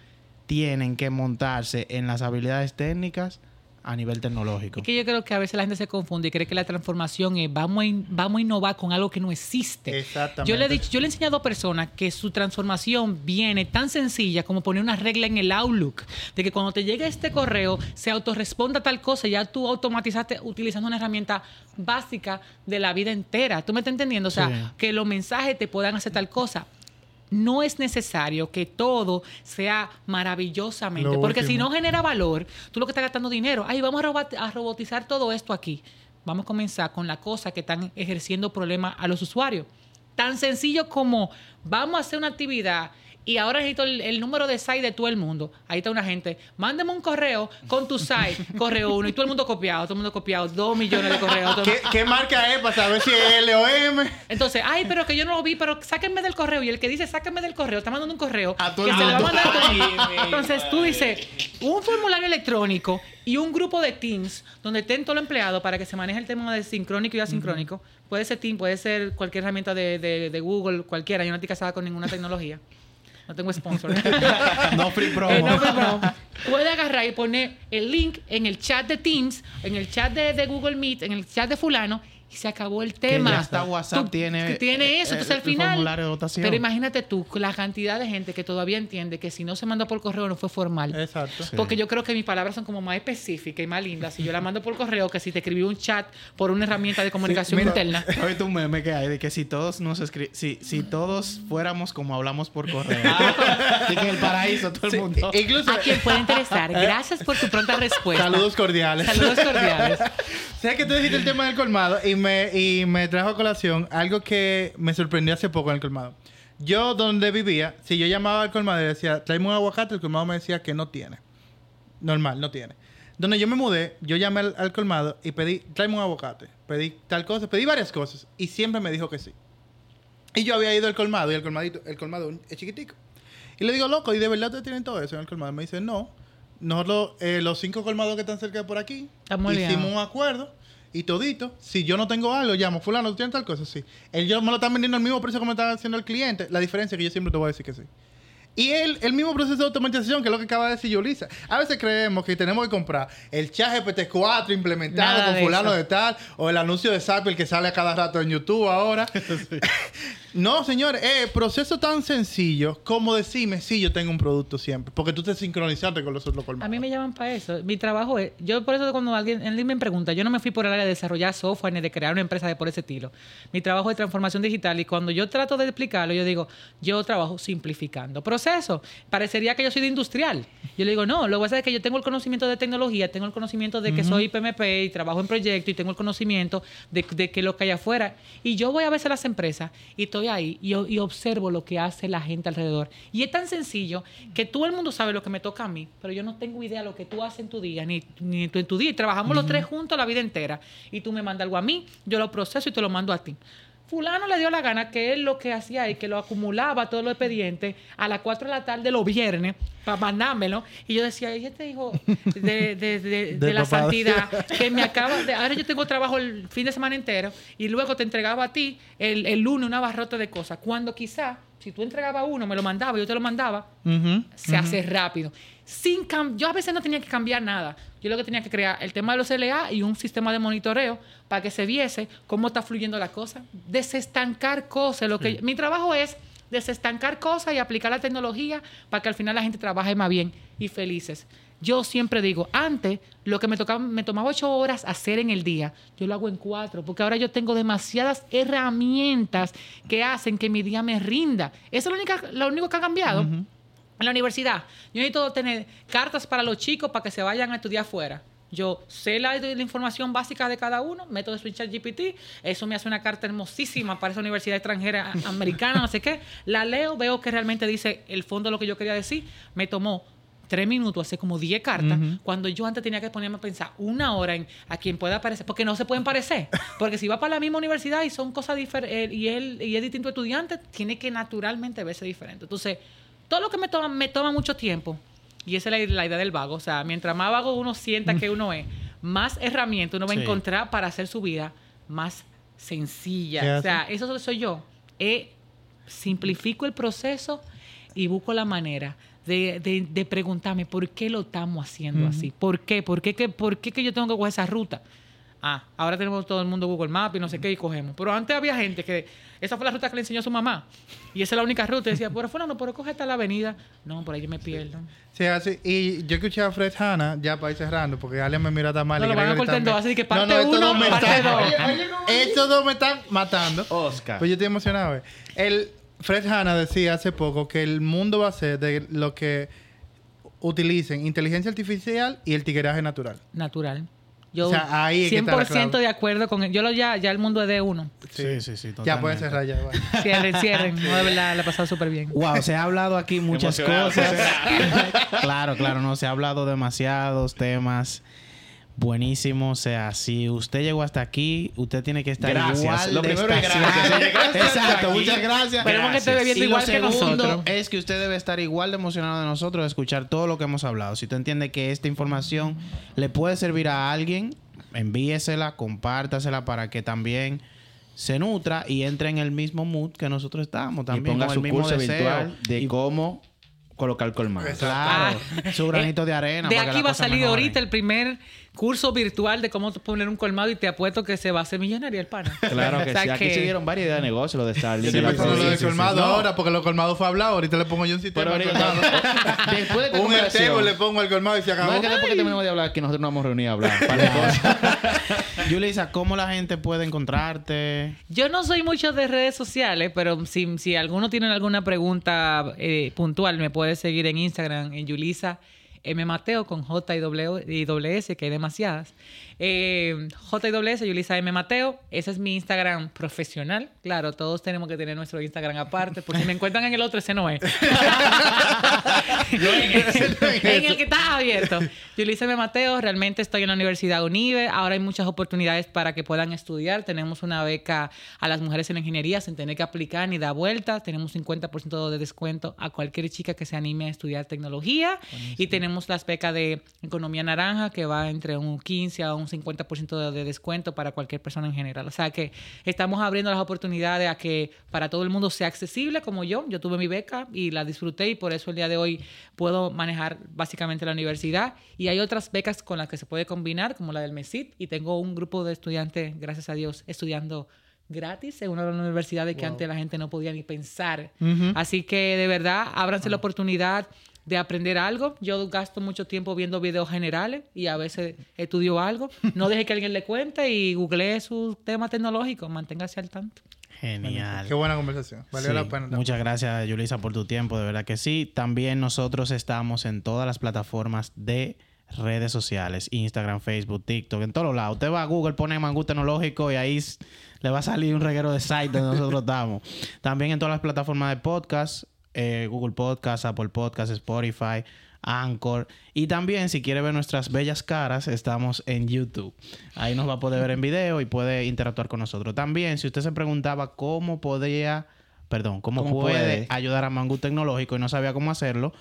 S1: tienen que montarse en las habilidades técnicas a nivel tecnológico.
S5: Es que yo creo que a veces la gente se confunde y cree que la transformación es vamos a, in- vamos a innovar con algo que no existe.
S4: Exactamente.
S5: Yo le, he dicho, yo le he enseñado a personas que su transformación viene tan sencilla como poner una regla en el Outlook, de que cuando te llegue este correo se autorresponda tal cosa, ya tú automatizaste utilizando una herramienta básica de la vida entera. ¿Tú me estás entendiendo? O sea,
S1: Sí.
S5: que los mensajes te puedan hacer tal cosa. No es necesario que todo sea maravillosamente,
S4: Lo
S5: porque si no genera valor, tú lo que estás gastando dinero, ay, vamos a robotizar todo esto aquí. Vamos a comenzar con la cosa que están ejerciendo problemas a los usuarios. Tan sencillo como vamos a hacer una actividad y ahora necesito el, el número de site de todo el mundo. Ahí está una gente, mándame un correo con tu site, correo uno, y todo el mundo copiado, todo el mundo copiado, dos millones de correos.
S4: ¿Qué, qué marca es para saber si es L o M?
S5: entonces, ay, pero que yo no lo vi, pero sáquenme del correo. Y el que dice sáquenme del correo, está mandando un correo
S4: A todo
S5: que
S4: el
S5: se le va a mandar
S3: Ay,
S5: Entonces tú dices, un formulario electrónico y un grupo de Teams donde estén todos los empleados para que se maneje el tema de sincrónico y asincrónico. Puede ser Teams, puede ser cualquier herramienta de, de- de Google, cualquiera. Yo no estoy casada con ninguna tecnología. No tengo sponsor.
S1: No free promo.
S5: Eh, no, pero no. Puede agarrar y poner el link en el chat de Teams, en el chat de, de Google Meet, en el chat de fulano y se acabó el tema.
S1: ya hasta WhatsApp
S5: Tú-
S1: tiene,
S5: que tiene
S1: eh,
S5: eso. Entonces
S1: eh,
S5: al
S1: el
S5: final.
S1: formulario de votación.
S5: Pero imagínate tú, la cantidad de gente que todavía entiende que si no se mandó por correo no fue formal.
S4: Exacto.
S1: Sí.
S5: Porque yo creo que mis palabras son como más específicas y más lindas si yo la mando por correo que si te escribí un chat por una herramienta de comunicación
S4: mira.
S5: interna.
S1: Ahorita un meme que hay de que si todos nos escri- si, si todos fuéramos como hablamos por correo.
S5: Ah.
S1: de que el paraíso todo el
S4: Sí,
S1: mundo.
S4: incluso.
S5: A quien pueda interesar. Gracias por tu pronta respuesta.
S4: Saludos cordiales.
S5: Saludos cordiales.
S4: ¿Sabes que tú dijiste el tema del colmado? Y me, y me trajo a colación algo que me sorprendió hace poco en el colmado. Yo, donde vivía, si yo llamaba al colmado y decía, tráeme un aguacate, el colmado me decía que no tiene. Normal, no tiene. Donde yo me mudé, yo llamé al, al colmado y pedí, tráeme un aguacate. Pedí tal cosa, pedí varias cosas. Y siempre me dijo que sí. Y yo había ido al colmado y el colmadito, el colmado es chiquitico. Y le digo, loco, ¿y de verdad ustedes tienen todo eso en el colmado? Me dice, no. Nosotros, eh, los cinco colmados que están cerca de por aquí,
S5: Estamos
S4: hicimos
S5: liados.
S4: un acuerdo y todito. Si yo no tengo algo, llamo, fulano, ¿tú tienes tal cosa? Sí. Él yo me lo están vendiendo al mismo precio que me está haciendo el cliente. La diferencia es que yo siempre te voy a decir que sí. Y el, el mismo proceso de automatización, que es lo que acaba de decir Yulisa. A veces creemos que tenemos que comprar el chat GPT-4 implementado
S5: Nada
S4: con
S5: de
S4: fulano
S5: eso.
S4: de tal, o el anuncio de Zapier que sale a cada rato en YouTube ahora. No, señor, eh, proceso tan sencillo como decirme, sí, yo tengo un producto siempre. Porque tú te sincronizaste con los otros colmados.
S5: A mí me llaman para eso. Mi trabajo es, yo por eso cuando alguien, alguien me pregunta, yo no me fui por el área de desarrollar software ni de crear una empresa de por ese estilo. Mi trabajo es transformación digital y cuando yo trato de explicarlo, yo digo, yo trabajo simplificando procesos. Parecería que yo soy de industrial. Yo le digo, no, lo que pasa es que yo tengo el conocimiento de tecnología, tengo el conocimiento de que soy PMP y trabajo en proyectos y tengo el conocimiento de, de que lo que hay afuera. Y yo voy a veces a las empresas y estoy ahí y, y observo lo que hace la gente alrededor. Y es tan sencillo que todo el mundo sabe lo que me toca a mí, pero yo no tengo idea de lo que tú haces en tu día, ni, ni tú en tu día. Y trabajamos los tres juntos la vida entera. Y tú me mandas algo a mí, yo lo proceso y te lo mando a ti. Fulano le dio la gana que él lo que hacía es que lo acumulaba todos los expedientes a las 4 de la tarde los viernes para mandármelo. Y yo decía, ¿y este hijo de, de- de- de
S4: De
S5: la
S4: papá.
S5: santidad que me acaba de... Ahora yo tengo trabajo el fin de semana entero y luego te entregaba a ti el, el lunes una barrota de cosas. Cuando quizá, si tú entregabas uno, me lo mandaba, yo te lo mandaba, se hace rápido. Sin cam- yo a veces no tenía que cambiar nada. Yo lo que tenía que crear el tema de los LA y un sistema de monitoreo para que se viese cómo está fluyendo la cosa. Desestancar cosas. Lo que, Mi trabajo es desestancar cosas y aplicar la tecnología para que al final la gente trabaje más bien y felices. Yo siempre digo, antes lo que me, tocaba, me tomaba ocho horas hacer en el día, yo lo hago en cuatro, porque ahora yo tengo demasiadas herramientas que hacen que mi día me rinda. Eso es lo único, lo único que ha cambiado. En la universidad, yo necesito tener cartas para los chicos para que se vayan a estudiar afuera. Yo sé la, la información básica de cada uno, meto de Switch GPT, eso me hace una carta hermosísima para esa universidad extranjera americana, no sé qué. La leo, veo que realmente dice el fondo de lo que yo quería decir. Me tomó tres minutos, hace como 10 cartas, cuando yo antes tenía que ponerme a pensar una hora en a quien pueda parecer, porque no se pueden parecer. Porque si va para la misma universidad y son cosas diferentes, y él y es distinto estudiante, tiene que naturalmente verse diferente. Entonces, todo lo que me toma, me toma mucho tiempo, y esa es la, la idea del vago, o sea, mientras más vago uno sienta que uno es, más herramientas uno va a
S1: Sí.
S5: encontrar para hacer su vida más sencilla.
S4: ¿Qué
S5: O sea, eso soy yo. Eh, simplifico el proceso y busco la manera de, de- de preguntarme por qué lo estamos haciendo así. ¿Por qué? ¿Por qué, que, ¿Por qué que yo tengo que coger esa ruta? Ah, ahora tenemos todo el mundo Google Maps y no sé qué y cogemos. Pero antes había gente que esa fue la ruta que le enseñó su mamá. Y esa es la única ruta. Y decía, por afuera no puedo coger hasta la avenida. No, por ahí yo me pierdo.
S4: Sí, así. Y yo escuché a Fred Hanna, ya para ir cerrando, porque alguien me mira tan mal.
S5: No,
S4: y
S5: lo van a cortar dos, así que parte
S4: estos
S5: uno,
S4: dos me
S5: parte
S4: están-
S5: dos.
S4: Oye, oye, cómo- Estos dos me están matando.
S3: Oscar.
S4: Pues yo estoy emocionado. eh. El Fred Hanna decía hace poco que el mundo va a ser de lo que utilicen inteligencia artificial y el tigueraje natural.
S5: Natural. Yo
S4: O sea, ahí es que está la
S5: 100%
S4: clave.
S5: de acuerdo con él. Yo lo ya, ya el mundo es de uno.
S1: Sí, sí, sí.
S4: Ya pueden cerrar ya. bueno.
S5: Cierren, cierren. No, de verdad, la he pasado súper bien.
S1: Wow, se ha hablado aquí muchas cosas. claro, claro, no, se ha hablado demasiados temas. Buenísimo, o sea, si usted llegó hasta aquí, usted tiene que estar
S3: Gracias.
S1: igual
S3: Lo
S1: de
S3: primero es gracias.
S1: Exacto,
S3: aquí,
S1: muchas gracias.
S5: Esperemos que esté bebiendo
S1: Y
S5: igual
S1: lo
S5: que
S1: segundo
S5: nosotros.
S1: Es que usted debe estar igual de emocionado de nosotros de escuchar todo lo que hemos hablado. Si usted entiende que esta información le puede servir a alguien, envíesela, compártasela para que también se nutra y entre en el mismo mood que nosotros estamos
S3: y
S1: también
S3: ponga
S1: con
S3: su
S1: el mismo
S3: curso
S1: deseo.
S3: virtual de
S1: Y-
S3: cómo colocar colmado.
S1: Claro, su granito de arena.
S5: Ah. De
S1: para que
S5: aquí
S1: la
S5: va a salir
S1: mejore.
S5: ahorita el primer curso virtual de cómo poner un colmado y te apuesto que se va a hacer millonario el pana.
S3: Claro que
S5: O sea
S3: sí. Aquí
S5: que-
S3: se dieron varias ideas de negocio, lo de Starlink. La
S4: pensando en lo de colmado
S3: No,
S4: ahora, porque lo colmado fue hablado. Ahorita le pongo yo un sistema.
S3: Pero
S4: de
S3: ahorita,
S4: colmado.
S3: después de
S4: un le pongo al colmado y se
S3: No
S4: acabó.
S3: es que después que terminemos de hablar, que nosotros nos vamos a reunir a hablar.
S1: Yulisa, ¿cómo la gente puede encontrarte?
S5: Yo no soy mucho de redes sociales, pero si, si alguno tiene alguna pregunta eh, puntual, me puede seguir en Instagram, en Yulisa M. Mateo con J y W y S, que hay demasiadas. Eh, J y doble S, Yulisa M. Mateo. Ese es mi Instagram profesional. Claro, todos tenemos que tener nuestro Instagram aparte. Por si me encuentran en el otro, ese no es. en el que está abierto. Yulisa M. Mateo, realmente estoy en la Universidad Unive. Ahora hay muchas oportunidades para que puedan estudiar. Tenemos una beca a las mujeres en la ingeniería sin tener que aplicar ni dar vueltas. Tenemos 50% de descuento a cualquier chica que se anime a estudiar tecnología. Y tenemos las becas de economía naranja que va entre un 15 a un 50% de, de descuento para cualquier persona en general. O sea que estamos abriendo las oportunidades a que para todo el mundo sea accesible como yo. Yo tuve mi beca y la disfruté y por eso el día de hoy puedo manejar básicamente la universidad. Y hay otras becas con las que se puede combinar, como la del MESIT, y tengo un grupo de estudiantes, gracias a Dios, estudiando gratis en una de las universidades que antes la gente no podía ni pensar.
S4: Ujú.
S5: Así que de verdad, ábranse la oportunidad de aprender algo. Yo gasto mucho tiempo viendo videos generales y a veces estudio algo. No deje que alguien le cuente y googlee sus temas tecnológicos. Manténgase al tanto.
S1: Genial.
S4: Qué buena conversación. Valió
S1: Sí,
S4: la pena. también.
S1: Muchas gracias, Yulisa, por tu tiempo, de verdad que sí. También nosotros estamos en todas las plataformas de redes sociales, Instagram, Facebook, TikTok, en todos lados. Usted va a Google, pone Mangú Tecnológico y ahí le va a salir un reguero de site donde nosotros estamos. También en todas las plataformas de podcast, eh, Google Podcast, Apple Podcast, Spotify, Anchor. Y también, si quiere ver nuestras bellas caras, estamos en YouTube. Ahí nos va a poder ver en video y puede interactuar con nosotros. También, si usted se preguntaba cómo podía, perdón, cómo,
S3: ¿Cómo
S1: puede,
S3: puede?
S1: ayudar a Mangú Tecnológico y no sabía cómo hacerlo,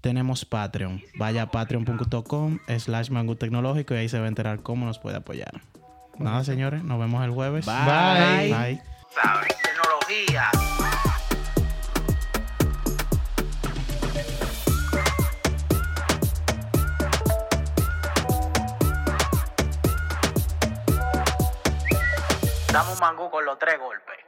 S1: tenemos Patreon. Vaya a patreon.com slash Mangú Tecnológico y ahí se va a enterar cómo nos puede apoyar. Nada, señores, nos vemos el jueves.
S4: Bye.
S1: Bye.
S2: ¿Sabes? Tecnología. Dame un mangú con los tres golpes.